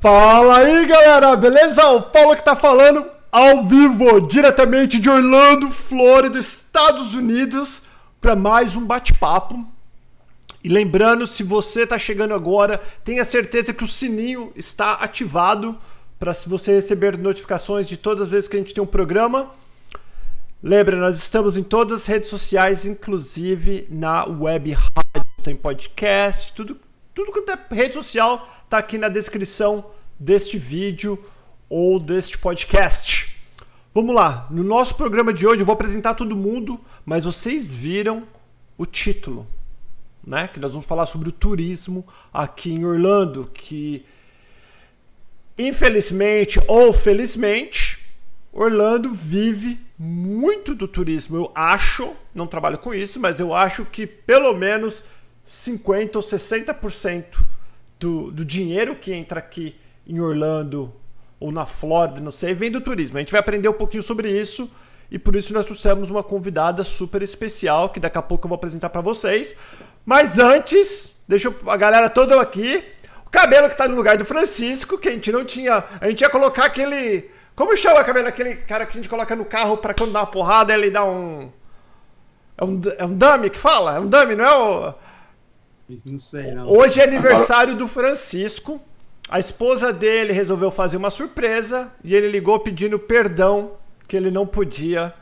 Fala aí, galera, beleza? O Paulo que tá falando ao vivo, diretamente de Orlando, Flórida, Estados Unidos, para mais um bate-papo. E lembrando, se você tá chegando agora, tenha certeza que o sininho está ativado para se você receber notificações de todas as vezes que a gente tem um programa. Lembra, nós estamos em todas as redes sociais, inclusive na web rádio, tem podcast, tudo, tudo quanto é rede social tá aqui na descrição deste vídeo ou deste podcast. Vamos lá, no nosso programa de hoje eu vou apresentar todo mundo, mas vocês viram o título, né? Que nós vamos falar sobre o turismo aqui em Orlando, que infelizmente ou felizmente, Orlando vive muito do turismo. Eu acho, não trabalho com isso, mas eu acho que pelo menos 50 ou 60% do, do dinheiro que entra aqui em Orlando ou na Flórida, não sei, vem do turismo. A gente vai aprender um pouquinho sobre isso e por isso nós trouxemos uma convidada super especial que daqui a pouco eu vou apresentar para vocês. Mas antes, deixa a galera toda aqui. O cabelo que tá no lugar do Francisco, que a gente não tinha. A gente ia colocar aquele. Como chama cabelo? Aquele cara que a gente coloca no carro para quando dá uma porrada ele dá um. É um, é um dummy que fala? É um dummy, não é o. Não sei, não. Hoje é aniversário do Francisco. A esposa dele resolveu fazer uma surpresa e ele ligou pedindo perdão que ele não podia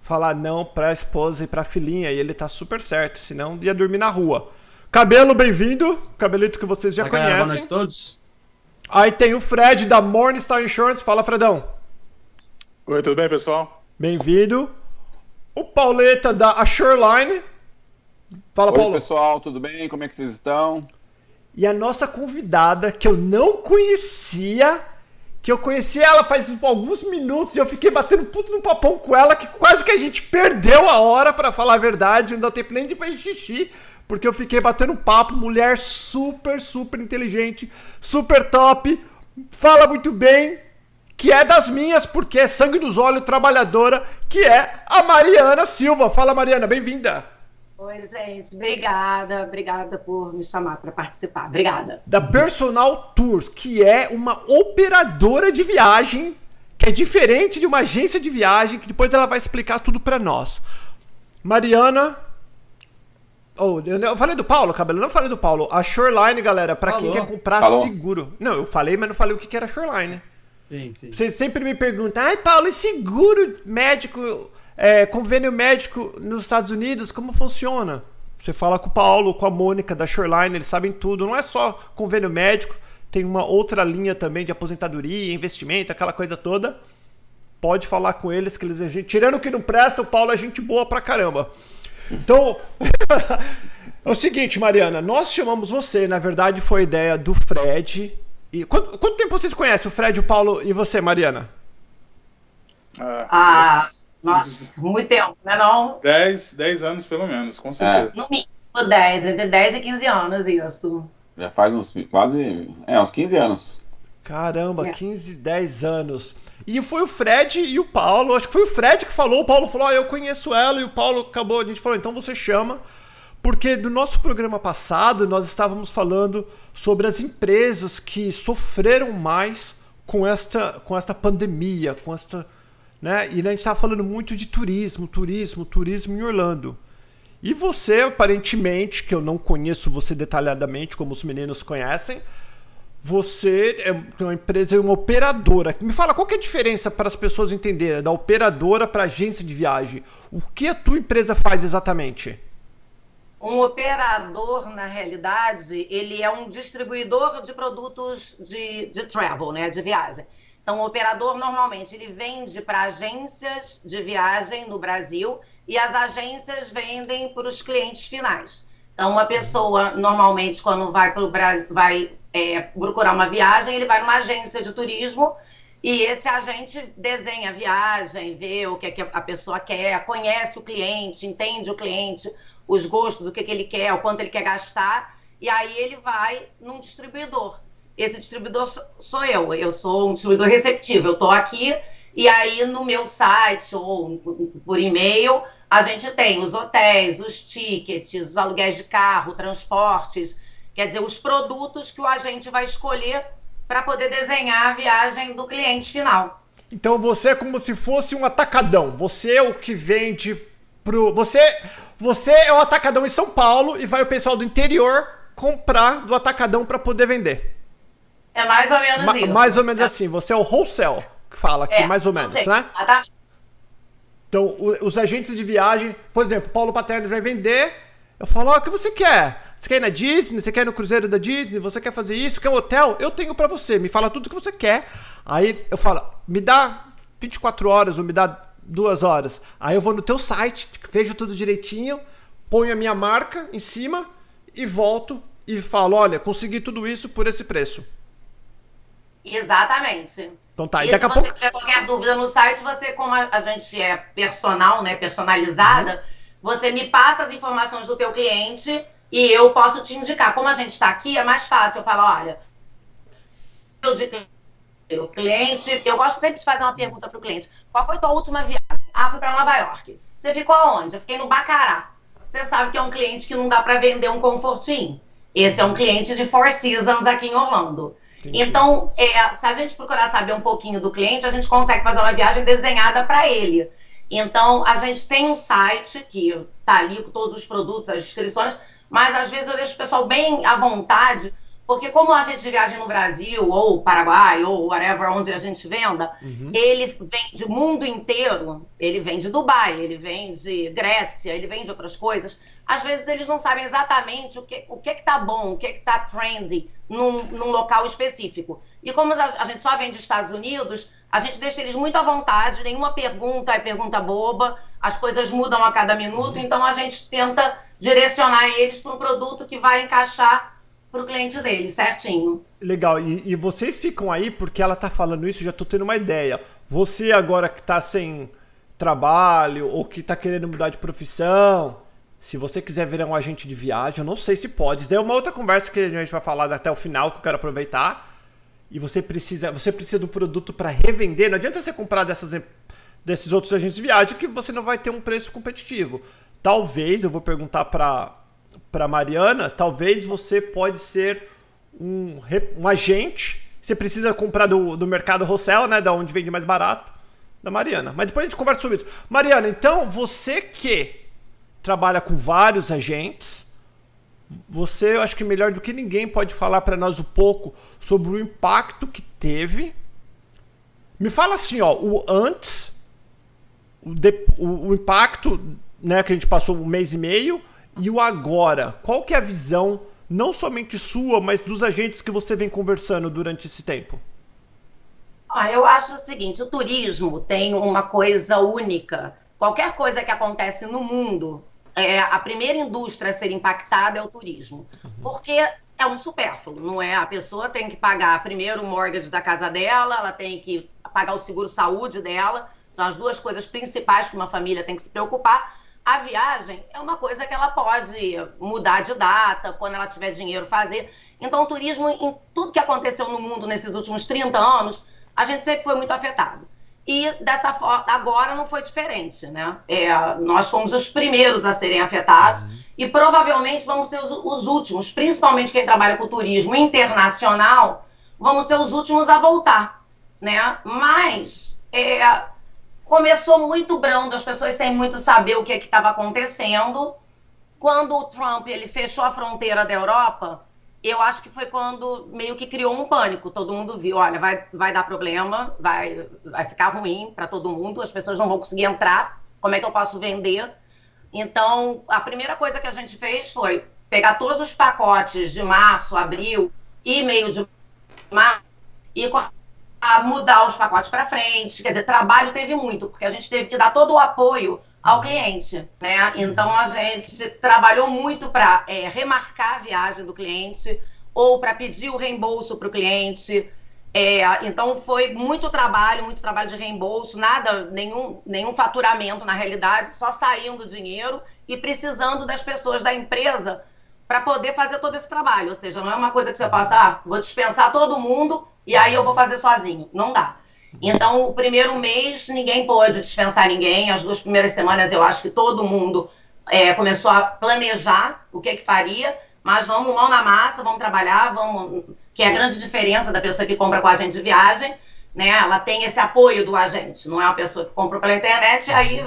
falar não para a esposa e para a filhinha e ele tá super certo, senão ia dormir na rua. Cabelo, bem-vindo. Cabelito que vocês já Tá, galera, boa conhecem. noite a todos. Aí tem o Fred da Morningstar Insurance. Fala, Fredão. Oi, tudo bem, pessoal? Bem-vindo. O Pauleta da Assureline. Fala, Oi, Paulo. pessoal, tudo bem? Como é que vocês estão? E a nossa convidada, que eu não conhecia, que eu conheci ela faz alguns minutos e eu fiquei batendo puto no papão com ela, que quase que a gente perdeu a hora, pra falar a verdade, não deu tempo nem de fazer xixi, porque eu fiquei batendo papo, mulher super, super inteligente, super top, fala muito bem, que é das minhas, porque é sangue dos olhos, trabalhadora, que é a Mariana Silva. Fala, Mariana, bem-vinda. Oi, gente. Obrigada. Obrigada por me chamar para participar. Obrigada. da Personal Tours, que é uma operadora de viagem, que é diferente de uma agência de viagem, que depois ela vai explicar tudo pra nós. Mariana. Oh, eu falei do Paulo, cabelo, eu não falei do Paulo. A Shoreline, galera, pra quem quer comprar Falou. seguro. Não, eu falei, mas não falei o que que era Shoreline. Sim, sim. Vocês sempre me perguntam, ai, Paulo, e seguro médico, é, convênio médico nos Estados Unidos, como funciona? Você fala com o Paulo, com a Mônica da Shoreline, eles sabem tudo. Não é só convênio médico, tem uma outra linha também de aposentadoria, investimento, aquela coisa toda. Pode falar com eles que eles. Tirando o que não presta, o Paulo é gente boa pra caramba. Então, é o seguinte, Mariana, nós chamamos você, na verdade foi ideia do Fred. E quanto, quanto tempo vocês conhecem o Fred, o Paulo e você, Mariana? Ah, nossa, muito tempo, né não? 10, 10 anos pelo menos, com certeza. No mínimo 10, entre 10 e 15 anos, isso. Já faz uns quase. É, uns 15 anos. Caramba, É. 15, 10 anos. E foi o Fred e o Paulo, acho que foi o Fred que falou, o Paulo falou, ah, eu conheço ela, e o Paulo acabou, a gente falou, então você chama. Porque no nosso programa passado nós estávamos falando sobre as empresas que sofreram mais com esta, com esta pandemia, com esta. Né? E a gente estava falando muito de turismo, turismo, turismo em Orlando. E você, aparentemente, que eu não conheço você detalhadamente, como os meninos conhecem, você é uma empresa, uma operadora. Me fala qual que é a diferença para as pessoas entenderem da operadora para agência de viagem. O que a tua empresa faz exatamente? Um operador, na realidade, ele é um distribuidor de produtos de, de travel, né, de viagem. Então, o operador, normalmente, ele vende para agências de viagem no Brasil e as agências vendem para os clientes finais. Então, uma pessoa, normalmente, quando vai, pro Brasil, vai é, procurar uma viagem, ele vai numa agência de turismo e esse agente desenha a viagem, vê o que, é que a pessoa quer, conhece o cliente, entende o cliente, os gostos, o que, que ele quer, o quanto ele quer gastar, e aí ele vai num distribuidor. Esse distribuidor sou- eu, eu sou um distribuidor receptivo, eu estou aqui e aí no meu site ou por e-mail a gente tem os hotéis, os tickets, os aluguéis de carro, transportes, quer dizer, os produtos que o agente vai escolher para poder desenhar a viagem do cliente final. Então você é como se fosse um atacadão. Você é o que vende pro. Você, você é o atacadão em São Paulo e vai o pessoal do interior comprar do atacadão para poder vender. É mais ou menos Ma- isso. mais ou menos assim. Você é o wholesale que fala aqui, É, mais ou menos, sei, né? exatamente. Então, o- os agentes de viagem, por exemplo, Paulo Paternes vai vender. Eu falo, ó, o que você quer? Você quer ir na Disney? Você quer ir no cruzeiro da Disney? Você quer fazer isso? Quer um hotel? Eu tenho pra você. Me fala tudo que você quer. Aí eu falo, me dá 24 horas ou me dá duas horas. Aí eu vou no teu site, vejo tudo direitinho, ponho a minha marca em cima e volto e falo, olha, consegui tudo isso por esse preço. Exatamente. Então tá, e e daqui se a você pouco. tiver qualquer dúvida no site, você, como a, gente é personal, né, personalizada, Uhum. você me passa as informações do teu cliente e eu posso te indicar. Como a gente está aqui, é mais fácil. Eu falo, olha, eu de cliente, o cliente, eu gosto sempre de fazer uma pergunta para o cliente. Qual foi tua última viagem? Ah, fui para Nova York. Você ficou aonde? Eu fiquei no Bacará. Você sabe que é um cliente que não dá para vender um confortinho. Esse é um cliente de Four Seasons aqui em Orlando. Entendi. Então, é, se a gente procurar saber um pouquinho do cliente, a gente consegue fazer uma viagem desenhada para ele. Então, a gente tem um site que está ali com todos os produtos, as descrições, mas às vezes eu deixo o pessoal bem à vontade, porque como a gente viaja no Brasil, ou Paraguai, ou whatever, onde a gente venda, ele vem de mundo inteiro, ele vem de Dubai, ele vem de Grécia, ele vem de outras coisas. Às vezes eles não sabem exatamente o que o que está bom, o que está trendy num, num local específico. E como a, a gente só vem dos Estados Unidos, a gente deixa eles muito à vontade, nenhuma pergunta é pergunta boba, as coisas mudam a cada minuto, então a gente tenta direcionar eles para um produto que vai encaixar para o cliente deles, certinho. Legal, e, e vocês ficam aí porque ela tá falando isso, já tô tendo uma ideia. Você agora que tá sem trabalho ou que tá querendo mudar de profissão, se você quiser virar um agente de viagem, eu não sei se pode. Isso daí é uma outra conversa que a gente vai falar até o final, que eu quero aproveitar. E você precisa, você precisa um produto para revender. Não adianta você comprar dessas, desses outros agentes de viagem que você não vai ter um preço competitivo. Talvez, eu vou perguntar para para Mariana, talvez você pode ser um, um agente. Você precisa comprar do, do mercado wholesale, né? Da onde vende mais barato. Da Mariana. Mas depois a gente conversa sobre isso. Mariana, então, você que trabalha com vários agentes, você, eu acho que melhor do que ninguém pode falar para nós um pouco sobre o impacto que teve. Me fala assim, ó, o antes, o, de- o- o impacto, né, que a gente passou um mês e meio, e o agora. Qual que é a visão, não somente sua, mas dos agentes que você vem conversando durante esse tempo? Ah, eu acho o seguinte, o turismo tem uma coisa única. Qualquer coisa que acontece no mundo, é, a primeira indústria a ser impactada é o turismo. Porque é um supérfluo, não é? A pessoa tem que pagar primeiro o mortgage da casa dela, ela tem que pagar o seguro-saúde dela, são as duas coisas principais que uma família tem que se preocupar. A viagem é uma coisa que ela pode mudar de data, quando ela tiver dinheiro fazer. Então, o turismo, em tudo que aconteceu no mundo nesses últimos 30 anos, a gente sempre foi muito afetado. E dessa forma, agora não foi diferente, né? É, nós fomos os primeiros a serem afetados e provavelmente vamos ser os, os últimos, principalmente quem trabalha com turismo internacional, vamos ser os últimos a voltar, né? Mas é, começou muito brando, as pessoas sem muito saber o que estava acontecendo. Quando o Trump ele fechou a fronteira da Europa, eu acho que foi quando meio que criou um pânico. Todo mundo viu, olha, vai, vai dar problema, vai, vai ficar ruim para todo mundo, as pessoas não vão conseguir entrar. Como é que eu posso vender? Então, a primeira coisa que a gente fez foi pegar todos os pacotes de março, abril e meio de março e a mudar os pacotes para frente. Quer dizer, trabalho teve muito, porque a gente teve que dar todo o apoio ao cliente, né? Então a gente trabalhou muito para remarcar a viagem do cliente ou para pedir o reembolso para o cliente. É, então foi muito trabalho, muito trabalho de reembolso, nada, nenhum, nenhum faturamento na realidade, só saindo dinheiro e precisando das pessoas da empresa para poder fazer todo esse trabalho. Ou seja, não é uma coisa que você possa, ah, vou dispensar todo mundo e aí eu vou fazer sozinho. Não dá. Então, o primeiro mês, ninguém pôde dispensar ninguém. As duas primeiras semanas, eu acho que todo mundo é, começou a planejar o que, que faria. Mas vamos mão na massa, vamos trabalhar, vamos que é a grande diferença da pessoa que compra com a agente de viagem, né? Ela tem esse apoio do agente, não é uma pessoa que compra pela internet, aí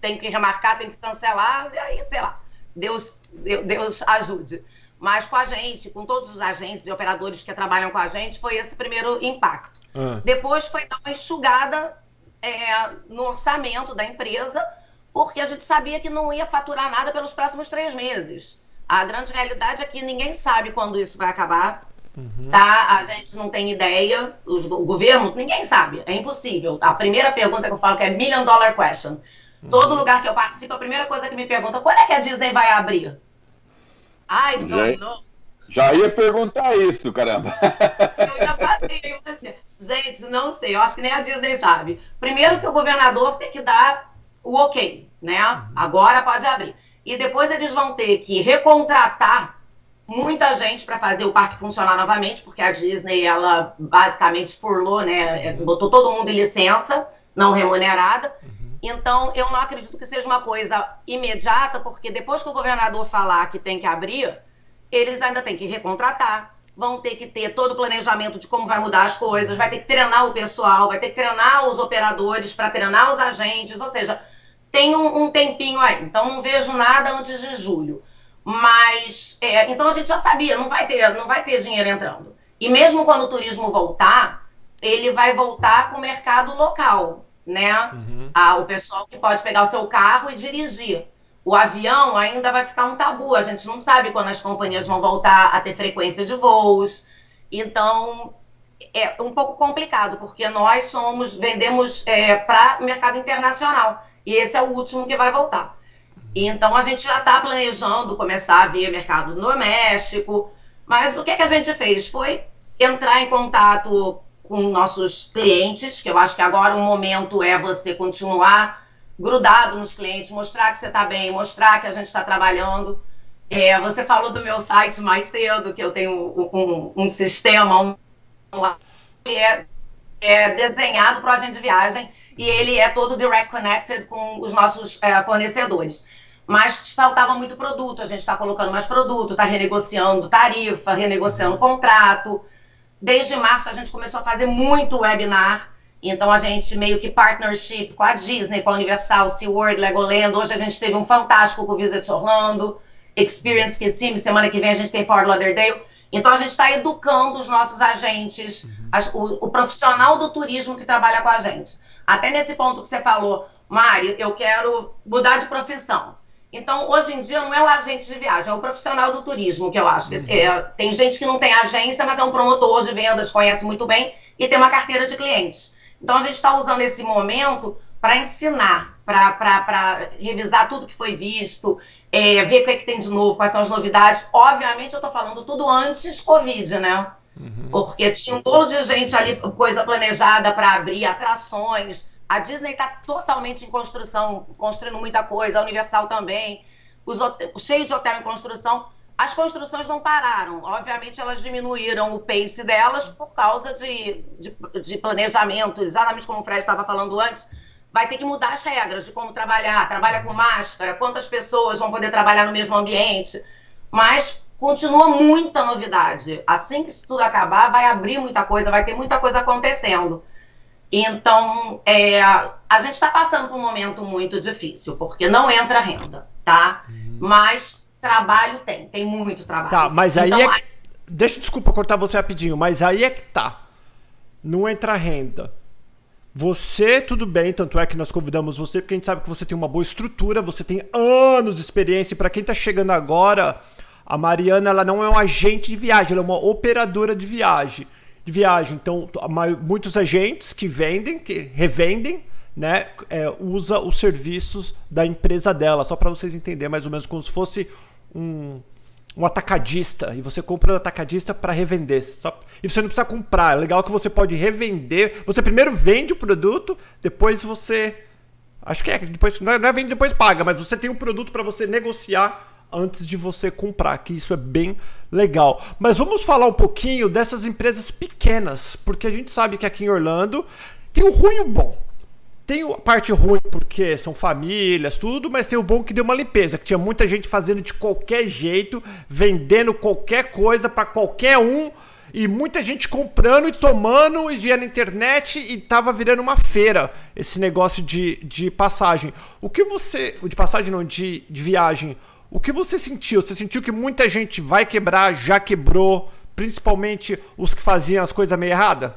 tem que remarcar, tem que cancelar, aí, sei lá, Deus, Deus ajude. Mas com a gente, com todos os agentes e operadores que trabalham com a gente, foi esse primeiro impacto. Ah. Depois foi dar uma enxugada é, no orçamento da empresa, porque a gente sabia que não ia faturar nada pelos próximos três meses. A grande realidade é que ninguém sabe quando isso vai acabar. Uhum. Tá? A gente não tem ideia, os, o governo, ninguém sabe, é impossível. A primeira pergunta que eu falo que é million dollar question. Todo lugar que eu participo, a primeira coisa que me pergunta, quando é que a Disney vai abrir? Ai, já, não. Já ia perguntar isso, caramba. Eu ia fazer, Gente, não sei, eu acho que nem a Disney sabe. Primeiro que o governador tem que dar o ok, né? Agora pode abrir. E depois eles vão ter que recontratar muita gente para fazer o parque funcionar novamente, porque a Disney, ela basicamente furlou, né? Uhum. Botou todo mundo em licença, não remunerada. Então, eu não acredito que seja uma coisa imediata, porque depois que o governador falar que tem que abrir, eles ainda têm que recontratar, vão ter que ter todo o planejamento de como vai mudar as coisas, vai ter que treinar o pessoal, vai ter que treinar os operadores para treinar os agentes, ou seja, tem um, um, tempinho aí. Então não vejo nada antes de julho. Mas é, então a gente já sabia, não vai ter, não vai ter dinheiro entrando. E mesmo quando o turismo voltar, ele vai voltar com o mercado local, né? Uhum. Ah, o pessoal que pode pegar o seu carro e dirigir. O avião ainda vai ficar um tabu. A gente não sabe quando as companhias vão voltar a ter frequência de voos. Então, é um pouco complicado, porque nós somos, vendemos é, para mercado internacional. E esse é o último que vai voltar. Então, a gente já está planejando começar a ver mercado doméstico. Mas o que, que a gente fez? Foi entrar em contato com nossos clientes, que eu acho que agora o momento é você continuar grudado nos clientes, mostrar que você está bem, mostrar que a gente está trabalhando. É, você falou do meu site mais cedo, que eu tenho um, um, sistema um, que é, é desenhado para agente de viagem e ele é todo direct connected com os nossos é, fornecedores. Mas faltava muito produto, a gente está colocando mais produto, está renegociando tarifa, renegociando contrato. Desde março a gente começou a fazer muito webinar então a gente meio que partnership com a Disney, com a Universal, SeaWorld, Legoland. Hoje a gente teve um fantástico com o Visit Orlando, Experience Kissimmee, semana que vem a gente tem Fort Lauderdale. Então a gente está educando os nossos agentes, uhum. as, o, o, profissional do turismo que trabalha com a gente. Até nesse ponto que você falou, Mari, eu quero mudar de profissão. Então, hoje em dia, não é o agente de viagem, é o profissional do turismo, que eu acho. Uhum. É, tem gente que não tem agência, mas é um promotor de vendas, conhece muito bem e tem uma carteira de clientes. Então, a gente está usando esse momento para ensinar, para revisar tudo que foi visto, é, ver o que, é que tem de novo, quais são as novidades. Obviamente, eu estou falando tudo antes Covid, né? Uhum. Porque tinha um bolo de gente ali, coisa planejada para abrir, atrações. A Disney está totalmente em construção, construindo muita coisa, a Universal também. Os cheio de hotel em construção. As construções não pararam. Obviamente, elas diminuíram o pace delas por causa de, de, de planejamento, exatamente como o Fred estava falando antes. Vai ter que mudar as regras de como trabalhar, trabalha com máscara, quantas pessoas vão poder trabalhar no mesmo ambiente. Mas continua muita novidade. Assim que isso tudo acabar, vai abrir muita coisa, vai ter muita coisa acontecendo. Então, é, a gente está passando por um momento muito difícil, porque não entra renda, tá? Uhum. Mas Trabalho tem, tem muito trabalho. Tá, mas aí então, é que... Deixa, desculpa cortar você rapidinho, mas aí é que tá. Não entra renda. Você, tudo bem, tanto é que nós convidamos você, porque a gente sabe que você tem uma boa estrutura, você tem anos de experiência. Para quem tá chegando agora, a Mariana ela não é um agente de viagem, ela é uma operadora de viagem. De viagem. Então, muitos agentes que vendem, que revendem, né, é, usa os serviços da empresa dela, só para vocês entenderem mais ou menos como se fosse um, um atacadista e você compra o atacadista para revender. Só, e você não precisa comprar. É legal que você pode revender. Você primeiro vende o produto, depois você. Acho que é, depois não é, não é vende depois paga, mas você tem um produto para você negociar antes de você comprar, que isso é bem legal. Mas vamos falar um pouquinho dessas empresas pequenas, porque a gente sabe que aqui em Orlando tem o ruim e o bom. Tem a parte ruim porque são famílias, tudo, mas tem o bom que deu uma limpeza, que tinha muita gente fazendo de qualquer jeito, vendendo qualquer coisa para qualquer um e muita gente comprando e tomando e via na internet e tava virando uma feira esse negócio de, de passagem. O que você. De passagem não, de, de viagem. O que você sentiu? Você sentiu que muita gente vai quebrar, já quebrou, principalmente os que faziam as coisas meio erradas?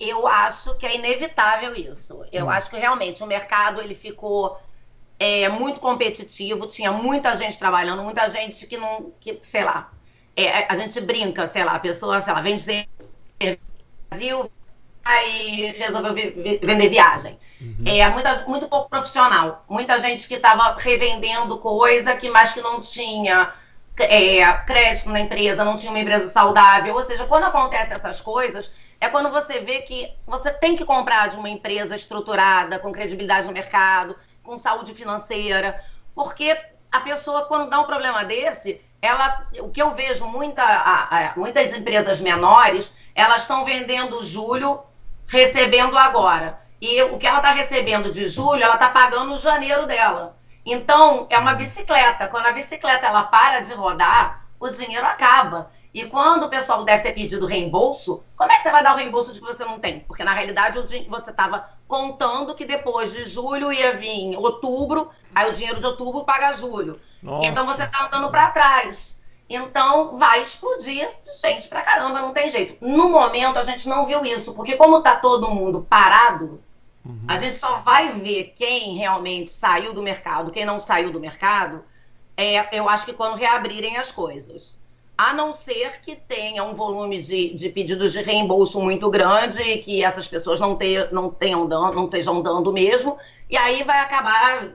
Eu acho que é inevitável isso. Eu hum. acho que realmente o mercado ele ficou é, muito competitivo, tinha muita gente trabalhando, muita gente que não, que, sei lá, é, a gente brinca, sei lá, a pessoa, sei lá, vende Brasil e resolveu vender viagem. Uhum. É muita, muito pouco profissional. Muita gente que estava revendendo coisa que mais que não tinha é, crédito na empresa, não tinha uma empresa saudável. Ou seja, quando acontecem essas coisas, é quando você vê que você tem que comprar de uma empresa estruturada, com credibilidade no mercado, com saúde financeira, porque a pessoa, quando dá um problema desse, ela, o que eu vejo muita, a, a, muitas empresas menores, elas estão vendendo julho, recebendo agora. E o que ela está recebendo de julho, ela está pagando o janeiro dela. Então, é uma bicicleta. Quando a bicicleta ela para de rodar, o dinheiro acaba. E quando o pessoal deve ter pedido reembolso, como é que você vai dar o reembolso de que você não tem? Porque na realidade você estava contando que depois de julho ia vir outubro, aí o dinheiro de outubro paga julho. Nossa. Então você está andando para trás. Então vai explodir gente pra caramba, não tem jeito. No momento a gente não viu isso, porque como tá todo mundo parado, uhum. a gente só vai ver quem realmente saiu do mercado, quem não saiu do mercado, é, eu acho que quando reabrirem as coisas a não ser que tenha um volume de, de pedidos de reembolso muito grande e que essas pessoas não, ter, não, tenham dando, não estejam dando mesmo, e aí vai acabar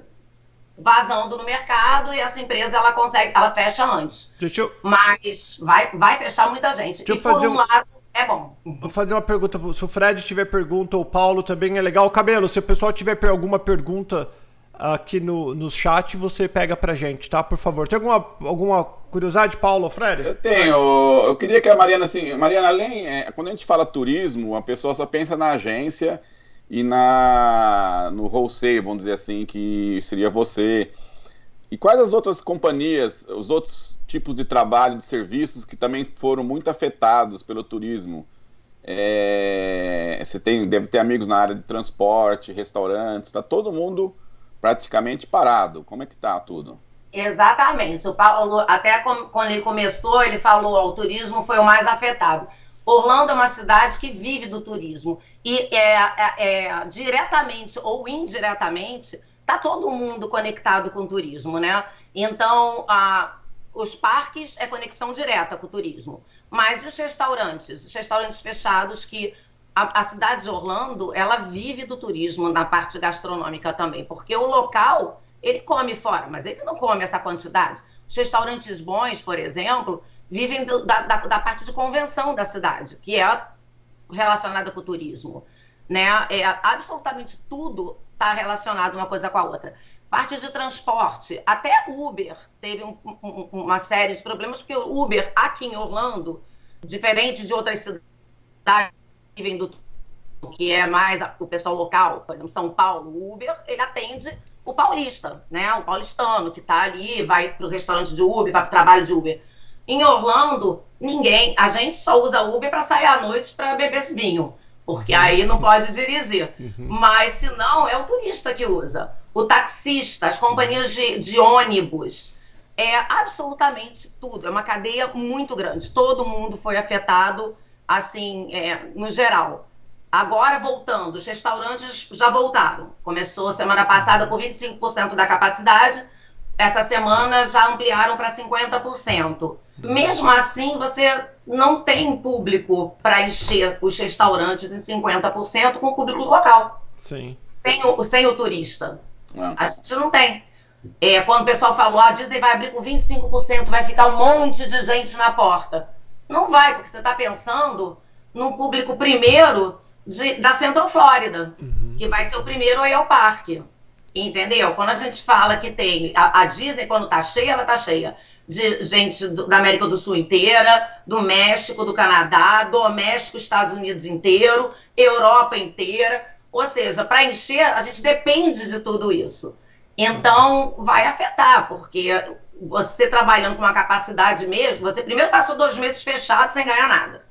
vazando no mercado e essa empresa ela consegue, ela fecha antes. Eu... Mas vai, vai fechar muita gente. Deixa e por um lado, é bom. Vou fazer uma pergunta. Se o Fred tiver pergunta, ou o Paulo também é legal. Cabelo, se o pessoal tiver alguma pergunta aqui no, no chat, você pega pra gente, tá? Por favor. Tem alguma, alguma curiosidade, Paulo, Fred? Eu tenho. Eu queria que a Mariana, assim, Mariana, além, é, quando a gente fala turismo, a pessoa só pensa na agência e na no wholesale, vamos dizer assim, que seria você. E quais as outras companhias, os outros tipos de trabalho, de serviços que também foram muito afetados pelo turismo? É, você tem, deve ter amigos na área de transporte, restaurantes, está todo mundo praticamente parado. Como é que está tudo? Exatamente. O Paulo, até quando ele começou, ele falou: o turismo foi o mais afetado. Orlando é uma cidade que vive do turismo e é, é, é diretamente ou indiretamente está todo mundo conectado com o turismo, né? Então, a, os parques é conexão direta com o turismo, mas os restaurantes, os restaurantes fechados que a, a cidade de Orlando, ela vive do turismo na parte gastronômica também, porque o local ele come fora, mas ele não come essa quantidade. Os restaurantes bons, por exemplo, vivem do, da, da, da, parte de convenção da cidade, que é relacionada com o turismo. Né? É, absolutamente tudo está relacionado uma coisa com a outra. Parte de transporte, até Uber teve um, um, uma série de problemas, porque o Uber aqui em Orlando, diferente de outras cidades que vêm do que é mais o pessoal local, por exemplo, São Paulo, o Uber, ele atende o paulista, né? O paulistano que está ali, vai para o restaurante de Uber, vai para o trabalho de Uber. Em Orlando, ninguém, a gente só usa Uber para sair à noite para beber esse vinho, porque aí não pode dirigir. Uhum. Mas se não, é o turista que usa. O taxista, as companhias de, de ônibus, é absolutamente tudo. É uma cadeia muito grande. Todo mundo foi afetado, assim, é, no geral. Agora, voltando, os restaurantes já voltaram. Começou semana passada com 25% da capacidade, essa semana já ampliaram para 50%. Mesmo assim, você não tem público para encher os restaurantes em 50% com o público local. Sim. Sem o, sem o turista. É. A gente não tem. É, quando o pessoal falou, ah, a Disney vai abrir com 25%, vai ficar um monte de gente na porta. Não vai, porque você está pensando no público primeiro de, da Central Flórida, uhum. que vai ser o primeiro aí ao parque. Entendeu? Quando a gente fala que tem. A, a Disney, quando tá cheia, ela tá cheia de gente do, da América do Sul inteira, do México, do Canadá, do México, Estados Unidos inteiro, Europa inteira. Ou seja, para encher, a gente depende de tudo isso. Então, vai afetar, porque você trabalhando com uma capacidade mesmo, você primeiro passou dois meses fechado sem ganhar nada.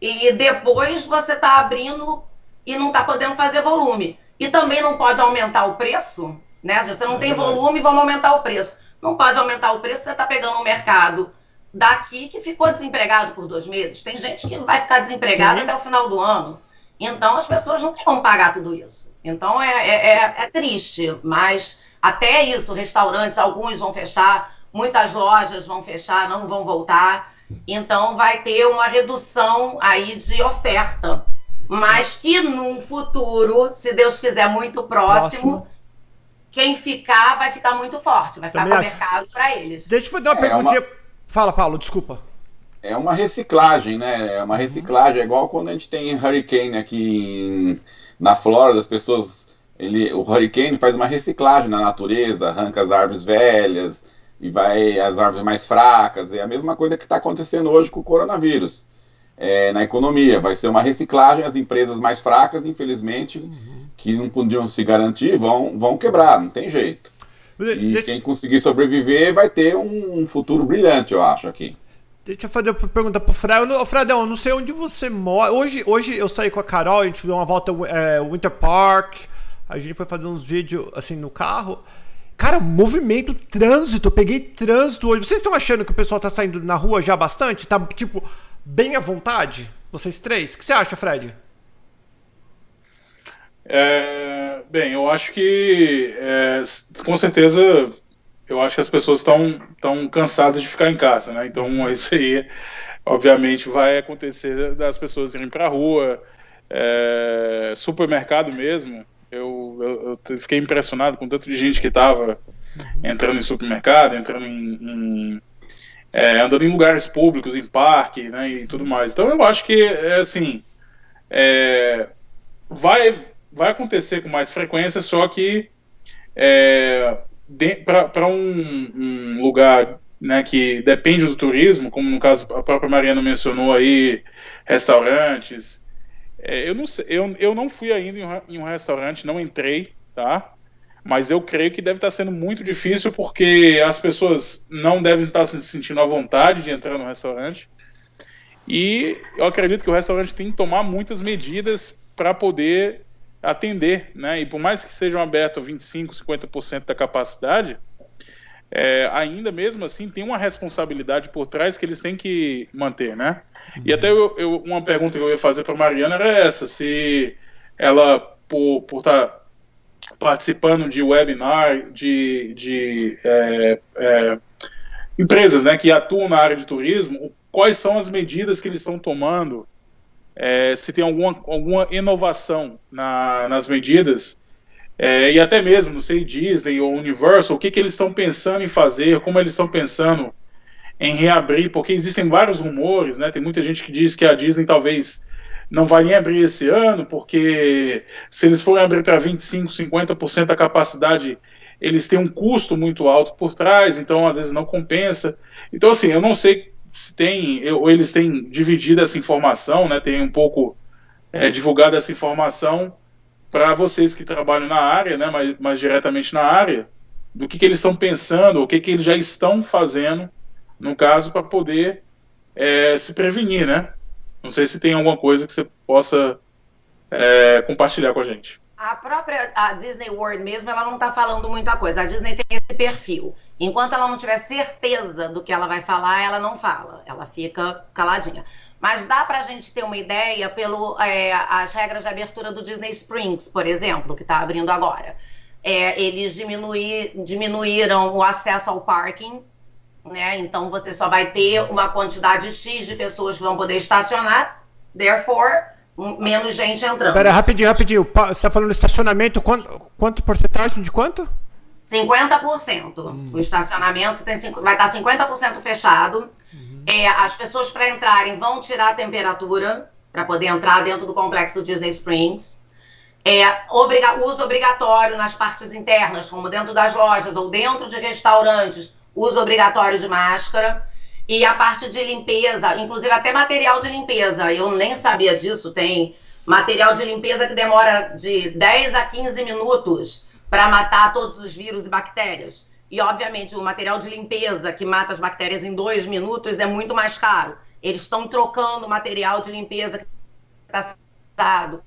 E depois você está abrindo e não está podendo fazer volume. E também não pode aumentar o preço, né? Se você não é tem verdade. volume, vamos aumentar o preço. Não pode aumentar o preço, você está pegando um mercado daqui que ficou desempregado por dois meses. Tem gente que vai ficar desempregada até o final do ano. Então as pessoas não vão pagar tudo isso. Então é, é, é, é triste, mas até isso, restaurantes, alguns vão fechar, muitas lojas vão fechar, não vão voltar. Então vai ter uma redução aí de oferta. Mas que num futuro, se Deus quiser, muito próximo, próximo. Quem ficar vai ficar muito forte, vai ficar Também com o mercado para eles. Deixa eu fazer uma é, perguntinha. Uma... Fala, Paulo, desculpa. É uma reciclagem, né? É uma reciclagem, é igual quando a gente tem hurricane aqui em, na Flórida, as pessoas. Ele, o hurricane faz uma reciclagem na natureza, arranca as árvores velhas e vai as árvores mais fracas. É a mesma coisa que está acontecendo hoje com o coronavírus. É, na economia, vai ser uma reciclagem, as empresas mais fracas, infelizmente, uhum. Que não podiam se garantir, vão, vão quebrar, não tem jeito. E quem conseguir sobreviver vai ter um, um futuro brilhante, eu acho, aqui. Deixa eu fazer uma pergunta pro Fred. Ô, Fredão, eu não sei onde você mora. Hoje, hoje eu saí com a Carol, a gente deu uma volta é, Winter Park. A gente foi fazer uns vídeos assim no carro. Cara, movimento, trânsito. Eu peguei trânsito hoje. Vocês estão achando que o pessoal tá saindo na rua já bastante? Tá, tipo, bem à vontade? Vocês três? O que você acha, Fred? É, bem, eu acho que é, com certeza eu acho que as pessoas estão tão cansadas de ficar em casa, né? Então isso aí, obviamente, vai acontecer das pessoas irem para a rua, é, supermercado mesmo. Eu, eu, eu, fiquei impressionado com tanto de gente que estava entrando em supermercado, entrando em, em é, andando em lugares públicos, em parque, né, e tudo mais. Então eu acho que é assim, é, vai vai acontecer com mais frequência, só que é, para um, um, lugar né, que depende do turismo, como no caso a própria Mariana mencionou aí, restaurantes. É, eu, não eu, eu não fui ainda em um, em um restaurante, não entrei, tá? Mas eu creio que deve estar sendo muito difícil porque as pessoas não devem estar se sentindo à vontade de entrar no restaurante. E eu acredito que o restaurante tem que tomar muitas medidas para poder atender, né? E por mais que sejam abertos 25, 50% da capacidade, é, ainda mesmo assim tem uma responsabilidade por trás que eles têm que manter, né? E até eu, eu, uma pergunta que eu ia fazer para Mariana era essa, se ela por estar tá participando de webinar de, de é, é, empresas, né, que atuam na área de turismo, quais são as medidas que eles estão tomando é, se tem alguma, alguma inovação na, nas medidas, é, e até mesmo, não sei, Disney ou Universal, o que, que eles estão pensando em fazer, como eles estão pensando em reabrir, porque existem vários rumores, né? Tem muita gente que diz que a Disney talvez não vai nem abrir esse ano, porque se eles forem abrir para 25, 50% da capacidade, eles têm um custo muito alto por trás, então às vezes não compensa. Então, assim, eu não sei se tem, ou eles têm dividido essa informação, né, tem um pouco é, divulgado essa informação para vocês que trabalham na área, né, mais, mais diretamente na área, do que, que eles estão pensando, o que, que eles já estão fazendo, no caso, para poder é, se prevenir, né? Não sei se tem alguma coisa que você possa é, compartilhar com a gente. A própria a Disney World mesmo, ela não está falando muita coisa. A Disney tem esse perfil. Enquanto ela não tiver certeza do que ela vai falar, ela não fala. Ela fica caladinha. Mas dá para a gente ter uma ideia pelo é, as regras de abertura do Disney Springs, por exemplo, que está abrindo agora. É, eles diminuir, diminuíram o acesso ao parking, né? Então você só vai ter uma quantidade X de pessoas que vão poder estacionar. Therefore, menos gente entrando. Pera, rapidinho, rapidinho. Você está falando de estacionamento, quanto, quanto porcentagem de quanto? 50%. Hum. O estacionamento tem, vai estar 50% fechado. Uhum. É, as pessoas para entrarem vão tirar a temperatura para poder entrar dentro do complexo do Disney Springs. É, obriga uso obrigatório nas partes internas, como dentro das lojas ou dentro de restaurantes, uso obrigatório de máscara. E a parte de limpeza, inclusive até material de limpeza. Eu nem sabia disso, tem material de limpeza que demora de 10 a 15 minutos para matar todos os vírus e bactérias. E, obviamente, o material de limpeza que mata as bactérias em dois minutos é muito mais caro. Eles estão trocando o material de limpeza que está dado,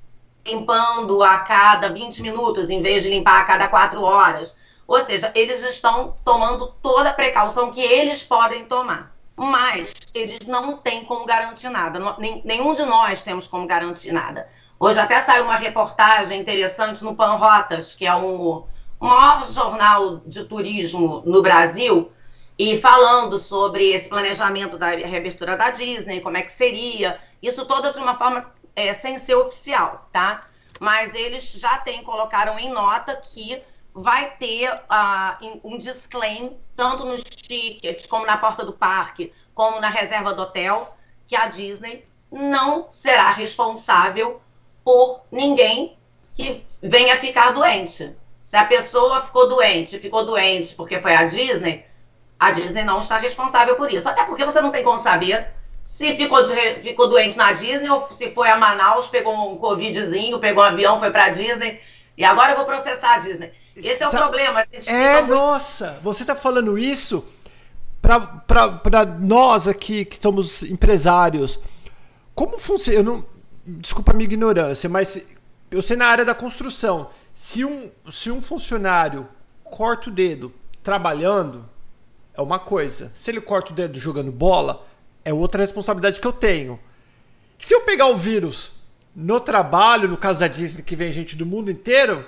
limpando a cada 20 minutos, em vez de limpar a cada 4 horas. Ou seja, eles estão tomando toda a precaução que eles podem tomar. Mas eles não têm como garantir nada. Nenhum de nós temos como garantir nada. Hoje até saiu uma reportagem interessante no Pan Rotas, que é o maior jornal de turismo no Brasil, e falando sobre esse planejamento da reabertura da Disney, como é que seria, isso toda de uma forma é, sem ser oficial, tá? Mas eles já têm, colocaram em nota que vai ter uh, um disclaimer, tanto nos tickets, como na porta do parque, como na reserva do hotel, que a Disney não será responsável por ninguém que venha ficar doente. Se a pessoa ficou doente, ficou doente porque foi a Disney, a Disney não está responsável por isso. Até porque você não tem como saber se ficou, de, ficou doente na Disney ou se foi a Manaus, pegou um Covidzinho, pegou um avião, foi para a Disney. E agora eu vou processar a Disney. Esse é o problema. é, nossa, você está falando isso para nós aqui que somos empresários. Como funciona? Eu não, desculpa a minha ignorância, mas eu sei na área da construção. Se um, se um funcionário corta o dedo trabalhando, é uma coisa. Se ele corta o dedo jogando bola, é outra responsabilidade que eu tenho. Se eu pegar o vírus no trabalho, no caso da Disney, que vem gente do mundo inteiro,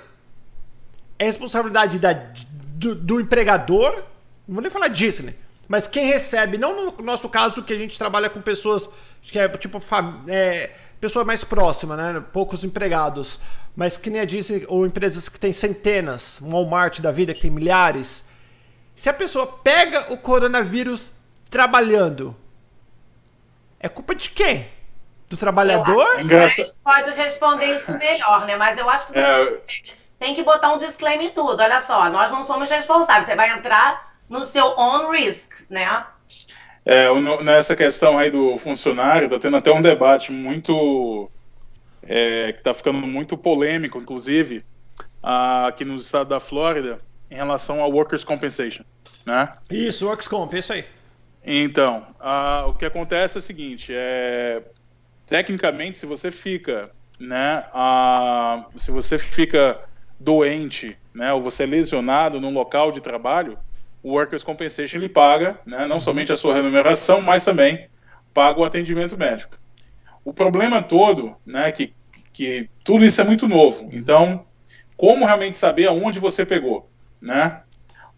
é responsabilidade da, do, do empregador, não vou nem falar Disney, mas quem recebe, não no nosso caso, que a gente trabalha com pessoas que é tipo é, pessoa mais próxima, né? Poucos empregados mas que nem a Disney ou empresas que têm centenas, um Walmart da vida que tem milhares. Se a pessoa pega o coronavírus trabalhando, é culpa de quem? Do trabalhador? Engraçado. Pode responder isso melhor, né? Mas eu acho que é... tem que botar um disclaimer em tudo. Olha só, nós não somos responsáveis. Você vai entrar no seu own risk, né? É, nessa questão aí do funcionário, tá tendo até um debate muito é, que está ficando muito polêmico, inclusive, aqui no estado da Flórida, em relação ao Workers' Compensation. Né? Isso, Workers' Comp, isso aí. Então, o que acontece é o seguinte, é, tecnicamente, se você fica, né, se você fica doente, né, ou você é lesionado num local de trabalho, o Workers' Compensation ele paga, né, não somente a sua remuneração, mas também paga o atendimento médico. O problema todo, né, que, que tudo isso é muito novo. Então, como realmente saber aonde você pegou, né?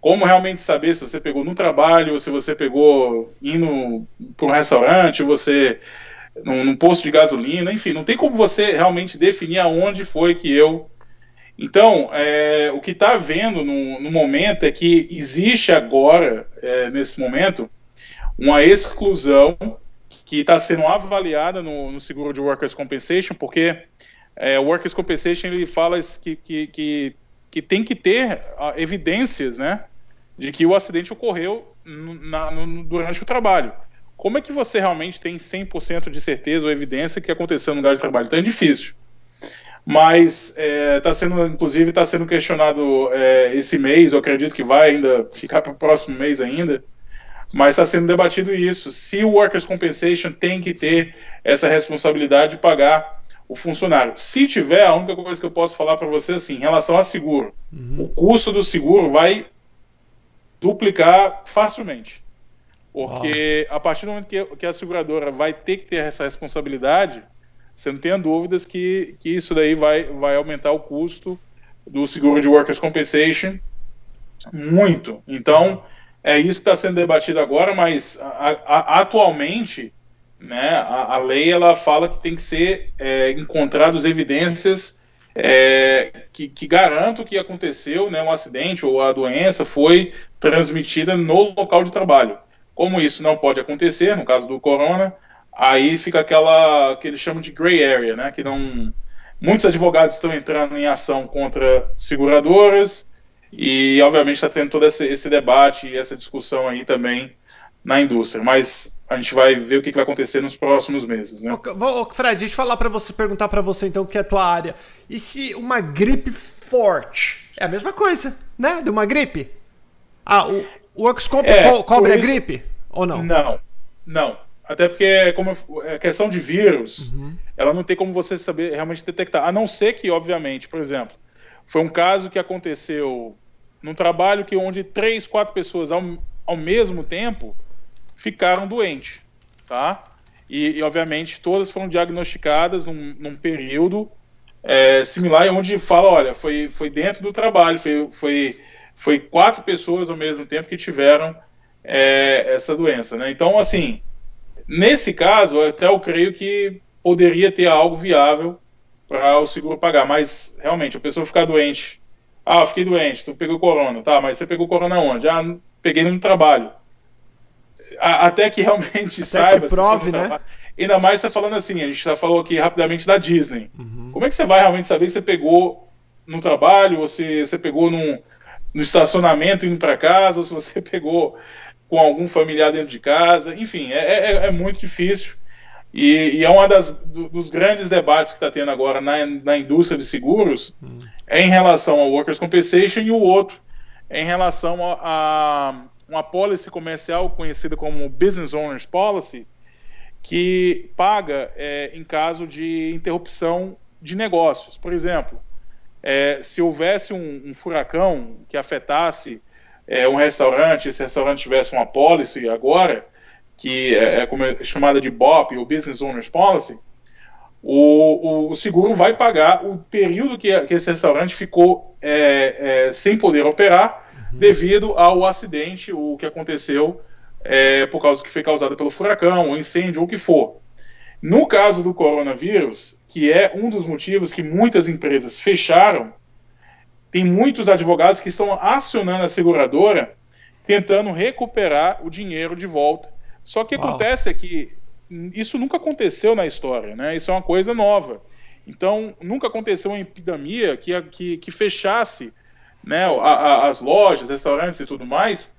Como realmente saber se você pegou no trabalho, ou se você pegou indo para um restaurante, você num, num, posto de gasolina, enfim, não tem como você realmente definir aonde foi que eu. Então, é, o que está havendo no, no, momento é que existe agora, é, nesse momento, uma exclusão que está sendo avaliada no, no, seguro de Workers' Compensation, porque é, o Workers' Compensation ele fala que, que, que, que tem que ter evidências né, de que o acidente ocorreu na, no, durante o trabalho. Como é que você realmente tem 100% de certeza ou evidência que aconteceu no lugar de trabalho? Então é difícil. Mas está é, tá sendo, inclusive, está sendo questionado é, esse mês, eu acredito que vai ainda ficar para o próximo mês ainda, mas está sendo debatido isso. Se o Workers' Compensation tem que ter essa responsabilidade de pagar o funcionário. Se tiver, a única coisa que eu posso falar para você assim, em relação a seguro, uhum. o custo do seguro vai duplicar facilmente. Porque a partir do momento que, que a seguradora vai ter que ter essa responsabilidade, você não tenha dúvidas que, que isso daí vai, vai aumentar o custo do seguro de Workers' Compensation muito. Então, é isso que está sendo debatido agora, mas a, a, atualmente né, a, a, lei ela fala que tem que ser é, encontradas evidências é, que, que garantam que aconteceu né, um acidente ou a doença foi transmitida no local de trabalho. Como isso não pode acontecer, no caso do corona, aí fica aquela que eles chamam de gray area, né, que não muitos advogados estão entrando em ação contra seguradoras, e, obviamente, está tendo todo esse, esse debate e essa discussão aí também na indústria. Mas a gente vai ver o que, vai acontecer nos próximos meses. Né? Ô, Fred, deixa eu falar para você, perguntar para você então, que é a tua área. E se uma gripe forte É a mesma coisa, né? De uma gripe. Ah, o, o Works Comp É, co- cobre a isso- gripe? Ou não? Não, não. Até porque, como é questão de vírus, Uhum. ela não tem como você saber realmente detectar. A não ser que, obviamente, por exemplo, foi um caso que aconteceu num trabalho que onde três, quatro pessoas ao, ao mesmo tempo ficaram doentes, tá? E, e, obviamente todas foram diagnosticadas num, num período é, similar, onde fala, olha, foi, foi dentro do trabalho, foi, foi, foi quatro pessoas ao mesmo tempo que tiveram é, essa doença, né? Então, assim, nesse caso, até eu creio que poderia ter algo viável para o seguro pagar, mas realmente a pessoa ficar doente, ah, eu fiquei doente, tu pegou corona, tá? Mas você pegou corona onde? Ah, peguei no trabalho. A- até que realmente que saiba. se se prove, né? trabalho. Ainda mais você falando assim, a gente já falou aqui rapidamente da Disney. Uhum. Como é que você vai realmente saber que você pegou no trabalho, ou se você pegou num, no estacionamento indo para casa, ou se você pegou com algum familiar dentro de casa? Enfim, é, é- é muito difícil. E, e é um do, dos grandes debates que está tendo agora na, na indústria de seguros é em relação ao Workers' Compensation e o outro é em relação a, a uma policy comercial conhecida como Business Owners Policy, que paga é, em caso de interrupção de negócios. Por exemplo, é, se houvesse um, um furacão que afetasse é, um restaurante, esse restaurante tivesse uma policy agora, que é, é é chamada de BOP, ou Business Owners Policy, o, o seguro vai pagar o período que, que esse restaurante ficou é, é, sem poder operar devido ao acidente, o que aconteceu é, por causa que foi causado pelo furacão, ou incêndio, ou o que for. No caso do coronavírus, que é um dos motivos que muitas empresas fecharam, tem muitos advogados que estão acionando a seguradora tentando recuperar o dinheiro de volta. Só que Uau. acontece é que isso nunca aconteceu na história, né? Isso é uma coisa nova. Então, nunca aconteceu uma epidemia que, que, que fechasse né, a- a- as lojas, restaurantes e tudo mais,